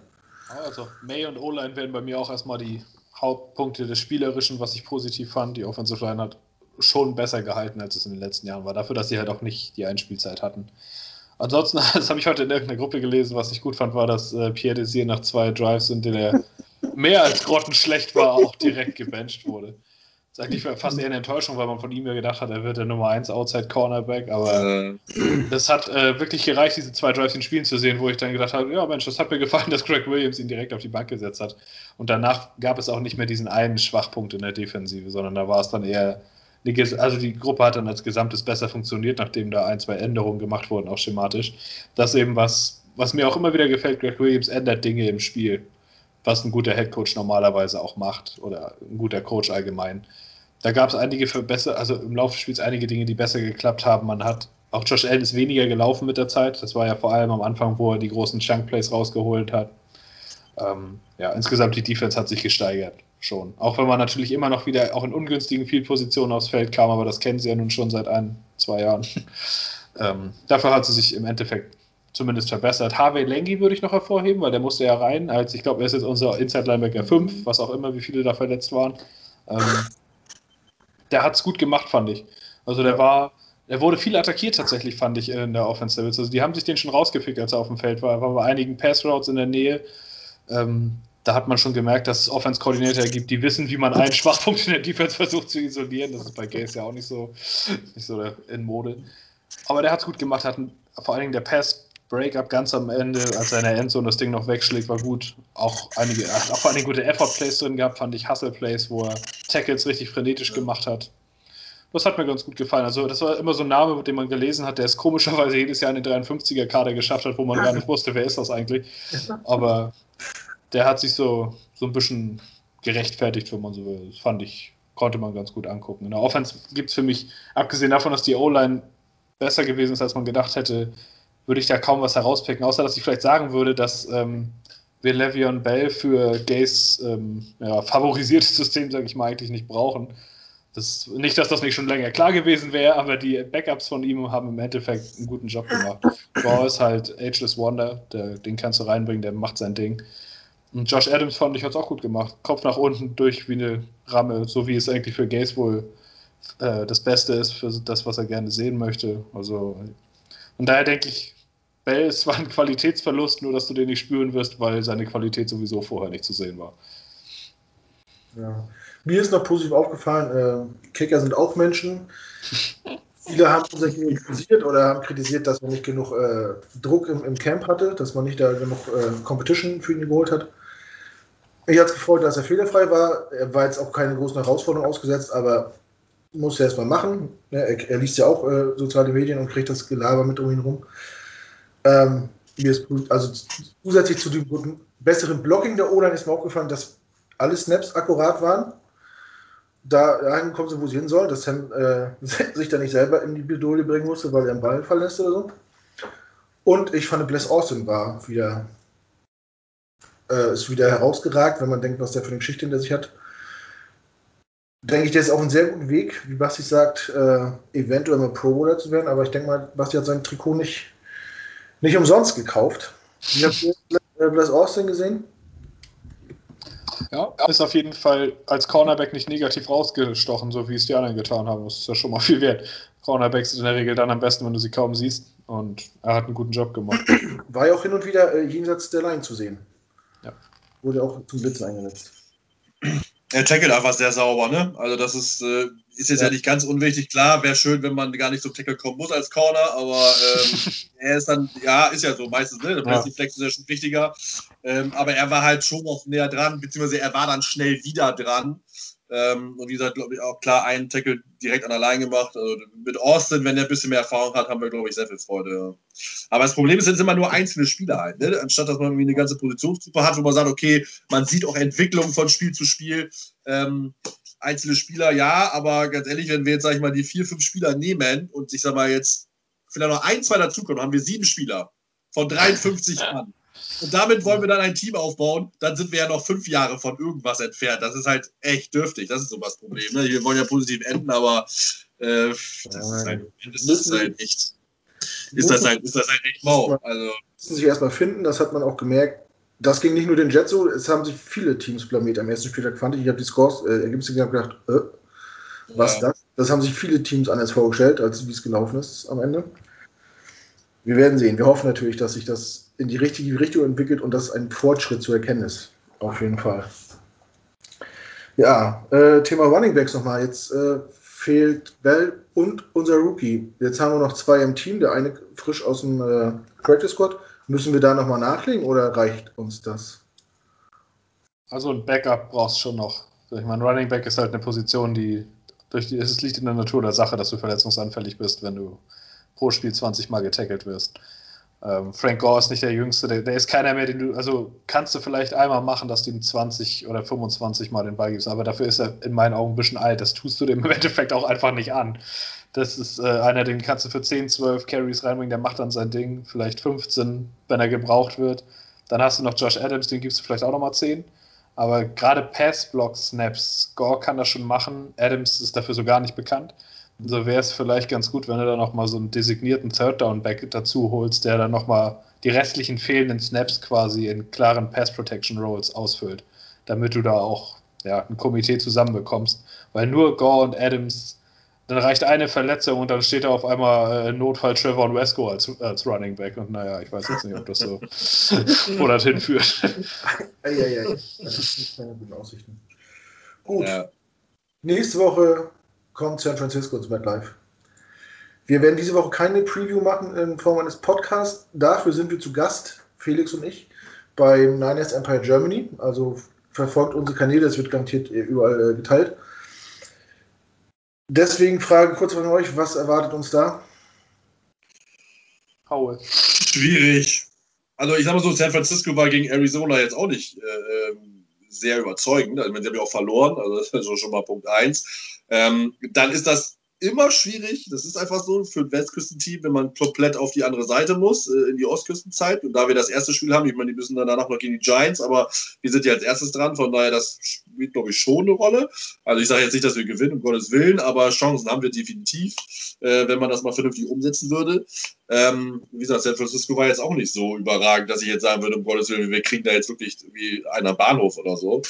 Also, May und O-Line werden bei mir auch erstmal die Hauptpunkte des Spielerischen, was ich positiv fand. Die Offensive Line hat schon besser gehalten, als es in den letzten Jahren war. Dafür, dass sie halt auch nicht die Einspielzeit hatten. Ansonsten, das habe ich heute in irgendeiner Gruppe gelesen, was ich gut fand, war, dass äh, Pierre Desir nach zwei Drives, in denen er mehr als grottenschlecht war, auch direkt gebencht wurde. Das ist eigentlich fast eher eine Enttäuschung, weil man von ihm ja gedacht hat, er wird der Nummer 1 Outside Cornerback, aber äh. das hat äh, wirklich gereicht, diese zwei Drives in Spielen zu sehen, wo ich dann gedacht habe, ja Mensch, das hat mir gefallen, dass Greg Williams ihn direkt auf die Bank gesetzt hat. Und danach gab es auch nicht mehr diesen einen Schwachpunkt in der Defensive, sondern da war es dann eher, also die Gruppe hat dann als Gesamtes besser funktioniert, nachdem da ein, zwei Änderungen gemacht wurden, auch schematisch. Das eben was, was mir auch immer wieder gefällt, Greg Williams ändert Dinge im Spiel was ein guter Headcoach normalerweise auch macht oder ein guter Coach allgemein. Da gab es einige Verbesser, also im Laufe des Spiels einige Dinge, die besser geklappt haben. Man hat auch Josh Allen ist weniger gelaufen mit der Zeit. Das war ja vor allem am Anfang, wo er die großen Chunk Plays rausgeholt hat. Ähm, ja, insgesamt die Defense hat sich gesteigert schon. Auch wenn man natürlich immer noch wieder auch in ungünstigen Field-Positionen aufs Feld kam, aber das kennen sie ja nun schon seit ein, zwei Jahren. ähm, dafür hat sie sich im Endeffekt zumindest verbessert. Harvey Lengi würde ich noch hervorheben, weil der musste ja rein, als ich glaube, er ist jetzt unser Inside Linebacker 5, was auch immer, wie viele da verletzt waren. Ähm, der hat es gut gemacht, fand ich. Also der war, er wurde viel attackiert tatsächlich, fand ich, in der Offense Also die haben sich den schon rausgepickt, als er auf dem Feld war. Er war bei einigen Pass-Routes in der Nähe. Ähm, da hat man schon gemerkt, dass es Offense-Koordinator gibt, die wissen, wie man einen Schwachpunkt in der Defense versucht zu isolieren. Das ist bei Gaze ja auch nicht so, nicht so in Mode. Aber der hat es gut gemacht, hat vor allen Dingen der Pass Breakup ganz am Ende, als er in der Endzone das Ding noch wegschlägt, war gut. Auch einige, auch allem gute Effort-Plays drin gehabt, fand ich Hustle-Plays, wo er Tackles richtig frenetisch ja. gemacht hat. Das hat mir ganz gut gefallen. Also, das war immer so ein Name, mit dem man gelesen hat, der es komischerweise jedes Jahr in den 53er-Kader geschafft hat, wo man gar nicht wusste, wer ist das eigentlich. Aber der hat sich so, so ein bisschen gerechtfertigt, wenn man so will. Das fand ich, konnte man ganz gut angucken. In der Offense gibt es für mich, abgesehen davon, dass die O-Line besser gewesen ist, als man gedacht hätte, würde ich da kaum was herauspicken, außer dass ich vielleicht sagen würde, dass ähm, wir Le'Veon Bell für Gays ähm, ja, favorisiertes System, sage ich mal, eigentlich nicht brauchen. Das, nicht, dass das nicht schon länger klar gewesen wäre, aber die Backups von ihm haben im Endeffekt einen guten Job gemacht. Raw ist halt Ageless Wonder, der, den kannst du reinbringen, der macht sein Ding. Und Josh Adams fand ich hat es auch gut gemacht. Kopf nach unten durch wie eine Ramme, so wie es eigentlich für Gays wohl äh, das Beste ist, für das, was er gerne sehen möchte. Also und daher denke ich, Bell ist zwar ein Qualitätsverlust, nur dass du den nicht spüren wirst, weil seine Qualität sowieso vorher nicht zu sehen war. Ja. Mir ist noch positiv aufgefallen, äh, Kicker sind auch Menschen. Viele haben sich kritisiert oder haben kritisiert, dass man nicht genug äh, Druck im, im, Camp hatte, dass man nicht da genug äh, Competition für ihn geholt hat. Ich hat es gefreut, dass er fehlerfrei war. Er war jetzt auch keine großen Herausforderungen ausgesetzt, aber muss er erstmal machen. Ja, er, er, liest ja auch äh, soziale Medien und kriegt das Gelaber mit um ihn rum. Ähm, also zusätzlich zu dem besseren Blocking der O-Line ist mir aufgefallen, dass alle Snaps akkurat waren. Da angekommen sind, wo sie hin sollen, dass Sam äh, sich da nicht selber in die Bidole bringen musste, weil er einen Ball verlässt oder so. Und ich fand, Bless Austin war wieder, äh, ist wieder herausgeragt, wenn man denkt, was der für eine Geschichte hinter sich hat. Denke ich, der ist auf einem sehr guten Weg, wie Basti sagt, äh, eventuell mal Pro Bowler zu werden, aber ich denke mal, Basti hat sein Trikot nicht, nicht umsonst gekauft. Ich habe Bless Austin gesehen. Ja, ist auf jeden Fall als Cornerback nicht negativ rausgestochen, so wie es die anderen getan haben. Das ist ja schon mal viel wert. Cornerbacks sind in der Regel dann am besten, wenn du sie kaum siehst. Und er hat einen guten Job gemacht. War ja auch hin und wieder äh, jenseits der Line zu sehen. Ja. Wurde auch zum Blitzen eingesetzt. Er tackelt einfach sehr sauber, ne? Also das ist, äh, ist jetzt ja. ja. nicht ganz unwichtig. Klar, wäre schön, wenn man gar nicht zum Tackle kommen muss als Corner, aber ähm, er ist dann, ja, ist ja so meistens, ne? Der ja. Flex ist ja schon wichtiger. Ähm, aber er war halt schon noch näher dran, beziehungsweise er war dann schnell wieder dran. Ähm, und wie gesagt, glaube ich, auch klar einen Tackle direkt an der Line gemacht. Also mit Austin, wenn er ein bisschen mehr Erfahrung hat, haben wir, glaube ich, sehr viel Freude. Ja. Aber das Problem ist, es sind immer nur einzelne Spieler halt. Ne? Anstatt dass man irgendwie eine ganze Positionsgruppe hat, wo man sagt, okay, man sieht auch Entwicklung von Spiel zu Spiel. Ähm, einzelne Spieler, ja, aber ganz ehrlich, wenn wir jetzt, sag ich mal, die vier, fünf Spieler nehmen und ich sag mal jetzt vielleicht noch ein, zwei dazukommen, haben wir sieben Spieler von 53 Mann. Und damit wollen wir dann ein Team aufbauen. Dann sind wir ja noch fünf Jahre von irgendwas entfernt. Das ist halt echt dürftig. Das ist so das Problem. Ne? Wir wollen ja positiv enden, aber äh, das, ist halt, das ist halt echt. Ist das halt, ist das halt echt mau. Also. Müssen sich erstmal finden, das hat man auch gemerkt. Das ging nicht nur den Jets so, es haben sich viele Teams blamiert am ersten Spieltag, fand ich. Ich habe die Scores, äh, Ergebnisse gedacht, äh, was ja. das? Das haben sich viele Teams anders vorgestellt, als wie es gelaufen ist am Ende. Wir werden sehen. Wir hoffen natürlich, dass sich das in die richtige Richtung entwickelt und dass ein Fortschritt zu erkennen ist. Auf jeden Fall. Ja, äh, Thema Running Backs nochmal. Jetzt äh, fehlt Bell und unser Rookie. Jetzt haben wir noch zwei im Team, der eine frisch aus dem äh, Practice Squad. Müssen wir da nochmal nachlegen oder reicht uns das? Also ein Backup brauchst du schon noch. Ich meine, Running Back ist halt eine Position, die durch die, es liegt in der Natur der Sache, dass du verletzungsanfällig bist, wenn du pro Spiel 20 Mal getackelt wirst. Ähm, Frank Gore ist nicht der Jüngste, der, der, ist keiner mehr, den du, also kannst du vielleicht einmal machen, dass du ihm 20 oder 25 Mal den Ball gibst, aber dafür ist er in meinen Augen ein bisschen alt. Das tust du dem im Endeffekt auch einfach nicht an. Das ist äh, einer, den kannst du für 10, 12 Carries reinbringen, der macht dann sein Ding, vielleicht 15, wenn er gebraucht wird. Dann hast du noch Josh Adams, den gibst du vielleicht auch nochmal 10. Aber gerade Pass-Block-Snaps, Gore kann das schon machen, Adams ist dafür so gar nicht bekannt. So wäre es vielleicht ganz gut, wenn du da nochmal so einen designierten Third-Down-Back dazu holst, der dann nochmal die restlichen fehlenden Snaps quasi in klaren Pass-Protection-Rolls ausfüllt, damit du da auch ja, ein Komitee zusammenbekommst. Weil nur Gore und Adams, dann reicht eine Verletzung und dann steht da auf einmal äh, Notfall Trevor und Wesco als, als Running Back. Und naja, ich weiß jetzt nicht, ob das so wo das hinführt. Eieiei, das ist keine guten Aussichten. Gut. Ja. Nächste Woche kommt San Francisco ins MetLife. Wir werden diese Woche keine Preview machen in Form eines Podcasts. Dafür sind wir zu Gast, Felix und ich, beim Niners Empire Germany. Also verfolgt unsere Kanäle, es wird garantiert überall äh, geteilt. Deswegen Frage kurz von euch, was erwartet uns da? Haue. Schwierig. Also ich sag mal so, San Francisco war gegen Arizona jetzt auch nicht äh, ähm, sehr überzeugend. Also, sie haben ja auch verloren, also das ist schon mal Punkt 1. Ähm, dann ist das immer schwierig. Das ist einfach so für ein Westküstenteam, wenn man komplett auf die andere Seite muss, äh, in die Ostküstenzeit. Und da wir das erste Spiel haben, ich meine, die müssen dann danach noch gegen die Giants, aber wir sind ja als erstes dran. Von daher, das spielt, glaube ich, schon eine Rolle. Also ich sage jetzt nicht, dass wir gewinnen, um Gottes Willen, aber Chancen haben wir definitiv, äh, wenn man das mal vernünftig umsetzen würde. Ähm, wie gesagt, San Francisco war jetzt auch nicht so überragend, dass ich jetzt sagen würde, um Gottes Willen, wir kriegen da jetzt wirklich wie einer Bahnhof oder so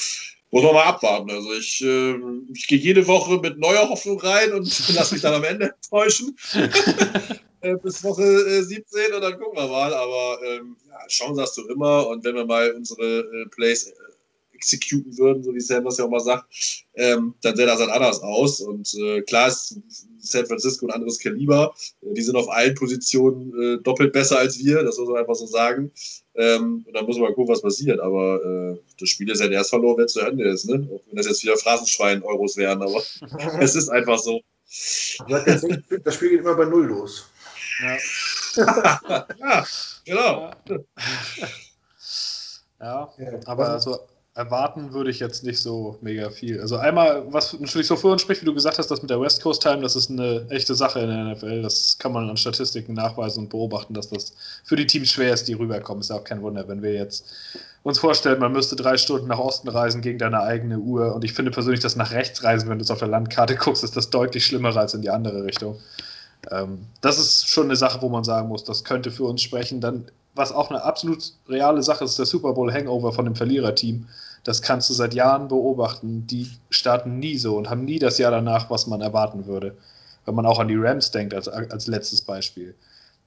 muss man mal abwarten. Also ich, äh, ich gehe jede Woche mit neuer Hoffnung rein und lasse mich dann am Ende enttäuschen. äh, bis Woche äh, 17 und dann gucken wir mal. Aber ähm, ja, Chancen hast du immer. Und wenn wir mal unsere äh, Plays äh, exekuten würden, so wie Sam das ja auch mal sagt, ähm, dann sähe das halt anders aus. Und äh, klar ist San Francisco ein anderes Kaliber. Die sind auf allen Positionen äh, doppelt besser als wir, das muss man einfach so sagen. Ähm, und dann muss man mal gucken, was passiert. Aber äh, das Spiel ist ja erst verloren, wenn es zu Ende ist. Ne? Auch wenn das jetzt wieder Phrasenschwein-Euros wären, aber es ist einfach so. Das Spiel geht immer bei Null los. Ja, ja genau. Ja. Ja, aber also erwarten würde ich jetzt nicht so mega viel. Also einmal, was natürlich so für uns spricht, wie du gesagt hast, das mit der West Coast Time, das ist eine echte Sache in der NFL. Das kann man an Statistiken nachweisen und beobachten, dass das für die Teams schwer ist, die rüberkommen. Ist ja auch kein Wunder, wenn wir jetzt uns vorstellen, man müsste drei Stunden nach Osten reisen gegen deine eigene Uhr. Und ich finde persönlich, dass nach rechts reisen, wenn du es auf der Landkarte guckst, ist das deutlich schlimmer als in die andere Richtung. Ähm, das ist schon eine Sache, wo man sagen muss, das könnte für uns sprechen. Dann, was auch eine absolut reale Sache ist, der Super Bowl Hangover von dem Verliererteam. Das kannst du seit Jahren beobachten. Die starten nie so und haben nie das Jahr danach, was man erwarten würde. Wenn man auch an die Rams denkt, als, als letztes Beispiel.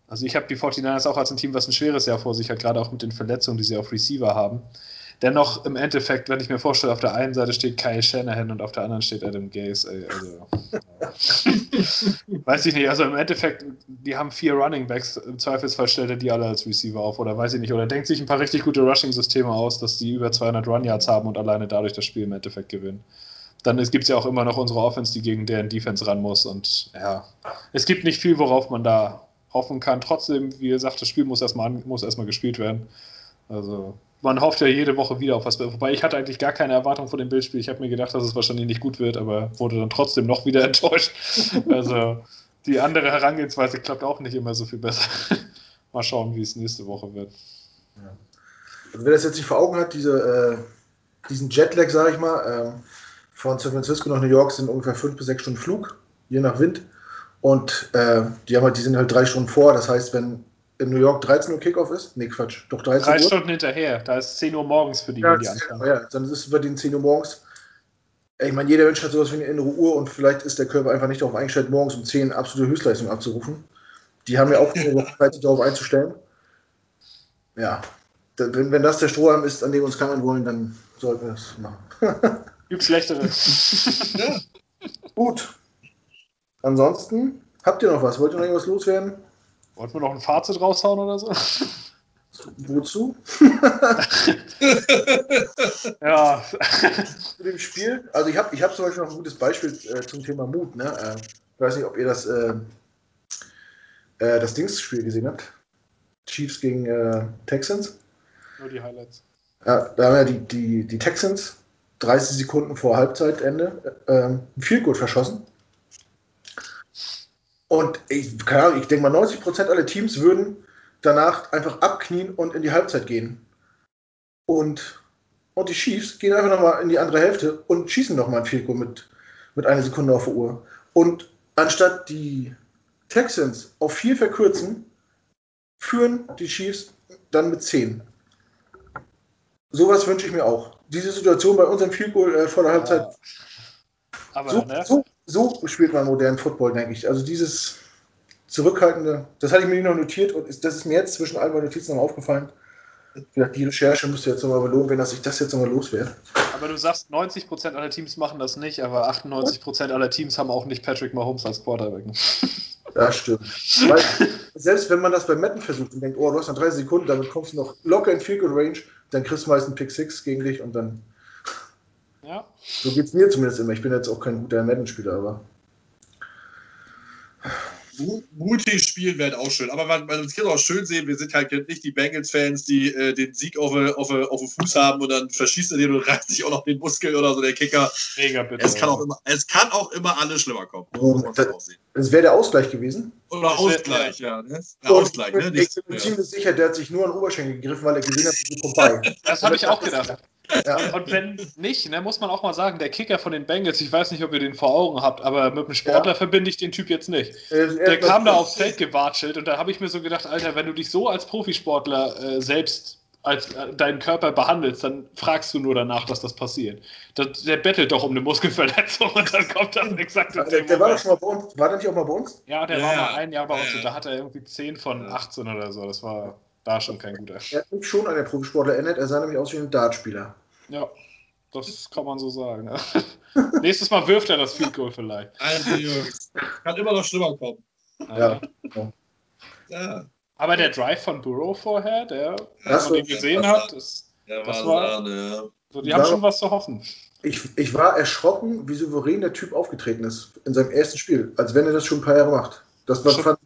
Also ich habe die 49ers auch als ein Team, was ein schweres Jahr vor sich hat, gerade auch mit den Verletzungen, die sie auf Receiver haben. Dennoch im Endeffekt, wenn ich mir vorstelle, auf der einen Seite steht Kyle Shanahan und auf der anderen steht Adam Gaze. Ey, also, weiß ich nicht. Also im Endeffekt, die haben vier Running Backs. Im Zweifelsfall stellt er die alle als Receiver auf oder weiß ich nicht. Oder denkt sich ein paar richtig gute Rushing-Systeme aus, dass die über 200 Run Yards haben und alleine dadurch das Spiel im Endeffekt gewinnen. Dann gibt es ja auch immer noch unsere Offense, die gegen deren Defense ran muss. Und ja, es gibt nicht viel, worauf man da hoffen kann. Trotzdem, wie gesagt, das Spiel muss erstmal, muss erstmal gespielt werden. Also man hofft ja jede Woche wieder auf was. Wobei ich hatte eigentlich gar keine Erwartung vor dem Bildspiel. Ich habe mir gedacht, dass es wahrscheinlich nicht gut wird, aber wurde dann trotzdem noch wieder enttäuscht. Also die andere Herangehensweise klappt auch nicht immer so viel besser. Mal schauen, wie es nächste Woche wird. Ja. Also wer das jetzt nicht vor Augen hat, diese, äh, diesen Jetlag, sage ich mal, äh, von San Francisco nach New York sind ungefähr fünf bis sechs Stunden Flug, je nach Wind. Und äh, die, haben halt, die sind halt drei Stunden vor. Das heißt, wenn in New York 13 Uhr Kickoff ist, nee, Quatsch, doch 13 Drei Uhr. Drei Stunden hinterher, da ist 10 Uhr morgens für die, ja, die anfangen. Ja, dann ist es über den 10 Uhr morgens. Ich meine, jeder Mensch hat sowas wie eine innere Uhr und vielleicht ist der Körper einfach nicht darauf eingestellt, morgens um 10 absolute Höchstleistung abzurufen. Die haben ja auch eine Woche Zeit, sich darauf einzustellen. Ja, wenn, wenn das der Strohhalm ist, an dem wir uns kammern wollen, dann sollten wir das machen. Gibt schlechtere. Gut. Ansonsten, habt ihr noch was? Wollt ihr noch irgendwas loswerden? Wollten wir noch ein Fazit raushauen oder so? Wozu? ja. Zu dem Spiel. Also ich habe ich hab zum Beispiel noch ein gutes Beispiel äh, zum Thema Mut. Ne? Äh, ich weiß nicht, ob ihr das, äh, äh das Dings-Spiel gesehen habt. Chiefs gegen äh, Texans. Nur die Highlights. Ja, da haben ja die, die, die Texans 30 Sekunden vor Halbzeitende äh, ein Field Goal verschossen. Und ich, keine Ahnung, ich denke mal, 90 Prozent aller Teams würden danach einfach abknien und in die Halbzeit gehen. Und, und die Chiefs gehen einfach nochmal in die andere Hälfte und schießen nochmal ein Field mit, mit einer Sekunde auf der Uhr. Und anstatt die Texans auf vier verkürzen, führen die Chiefs dann mit zehn. Sowas wünsche ich mir auch. Diese Situation bei unserem Field Goal äh, vor der Halbzeit. Aber, so, ne? so, so, spielt man modernen Football, denke ich. Also dieses zurückhaltende, das hatte ich mir noch notiert und ist, das ist mir jetzt zwischen all meinen Notizen noch aufgefallen. Die Recherche müsste jetzt nochmal belohnen, wenn das ich das jetzt nochmal los wäre. Aber du sagst, 90% aller Teams machen das nicht, aber 98% aller Teams haben auch nicht Patrick Mahomes als Quarterback. Das stimmt. Weil, selbst wenn man das bei Metten versucht und denkt, oh, du hast noch 30 Sekunden, damit kommst du noch locker in Field Range, dann kriegst du meist einen Pick 6 gegen dich und dann. Ja. So geht es mir zumindest immer. Ich bin jetzt auch kein guter Madden-Spieler, aber mutig spielen wäre auch schön. Aber man, man kann auch schön sehen, wir sind halt nicht die Bengals-Fans, die äh, den Sieg auf, auf, auf dem Fuß haben und dann verschießt er den und reißt sich auch noch den Muskel oder so, der Kicker. Mega bitte. Es kann auch immer, es kann auch immer alles schlimmer kommen. Das, das wäre der Ausgleich gewesen. Oder Ausgleich, ja. Ne? Der Ausgleich, ne? Ich bin mir ziemlich sicher, der hat sich nur an Oberschenkel gegriffen, weil er gesehen hat, wie vorbei. Das habe ich auch gedacht. Ja. Und, und, wenn nicht, ne, muss man auch mal sagen, der Kicker von den Bengals, ich weiß nicht, ob ihr den vor Augen habt, aber mit dem Sportler ja. verbinde ich den Typ jetzt nicht. Äh, der kam da aufs Feld gewatschelt und da habe ich mir so gedacht, Alter, wenn du dich so als Profisportler äh, selbst als äh, deinen Körper behandelst, dann fragst du nur danach, dass das passiert. Das, der bettelt doch um eine Muskelverletzung und dann kommt das exakt der, der war doch schon mal bei uns. War der nicht auch mal bei uns? Ja, der ja. war mal ein Jahr bei uns und da hat er irgendwie 10 von 18 oder so. Das war da schon kein guter. Er hat mich schon an der Profisportler erinnert, er sah nämlich aus wie ein Dartspieler. Ja, das kann man so sagen. Nächstes Mal wirft er das Field Goal vielleicht. Also Jungs, kann immer noch schlimmer kommen. Ja. ja. Aber der Drive von Burrow vorher, der, das man den gesehen hat, das, das war, ja. so, die haben schon was zu hoffen. Ich, ich war erschrocken, wie souverän der Typ aufgetreten ist in seinem ersten Spiel, als wenn er das schon ein paar Jahre macht. Das war fand,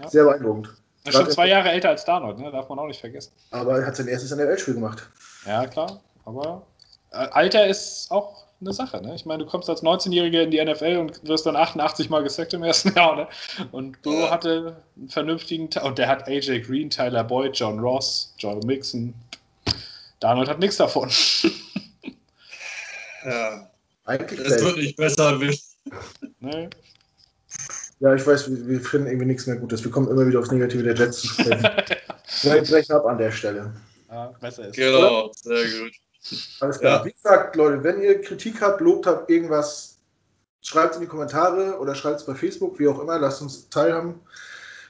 ja. sehr beeindruckend. Er ist schon zwei Jahre älter als Darnold, ne? darf man auch nicht vergessen. Aber er hat sein erstes NFL-Spiel gemacht. Ja, klar, aber Alter ist auch eine Sache. Ne? Ich meine, du kommst als 19-Jähriger in die NFL und wirst dann 88 Mal gesackt im ersten Jahr. Ne? Und Burrow ja. hatte einen vernünftigen, und der hat AJ Green, Tyler Boyd, John Ross, Joe Mixon. Donald hat nichts davon. Ja. Eigentlich es wird nicht besser. Nee. Ja, ich weiß, wir, wir, finden irgendwie nichts mehr Gutes. Wir kommen immer wieder aufs Negative der Jets zu sprechen. Wir brechen ab an der Stelle. Ja, besser ist. Genau, oder? sehr gut. Alles klar. Ja. Wie gesagt, Leute, wenn ihr Kritik habt, Lob habt, irgendwas, schreibt es in die Kommentare oder schreibt es bei Facebook, wie auch immer. Lasst uns teilhaben.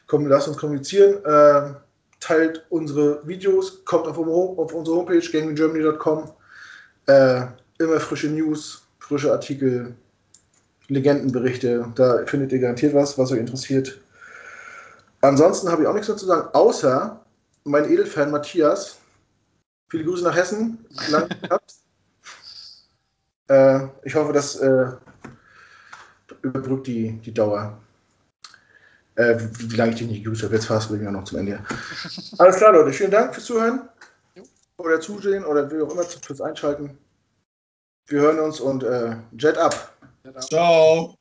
Komm, lasst uns kommunizieren. Äh, teilt unsere Videos, kommt auf, auf unsere Homepage gaminggermany.com. Äh, immer frische News, frische Artikel, Legendenberichte. Da findet ihr garantiert was, was euch interessiert. Ansonsten habe ich auch nichts mehr zu sagen, außer mein Edelfan Matthias Viele Grüße nach Hessen. Lang äh, ich hoffe, das äh, überbrückt die, die Dauer. Äh, wie, wie lange ich dich nicht gegrüßt habe. Jetzt fast bin ich noch zum Ende. Alles klar, Leute. Vielen Dank fürs Zuhören. Jo. Oder Zusehen oder wie auch immer fürs Einschalten. Wir hören uns und äh, Jet ab. Ciao.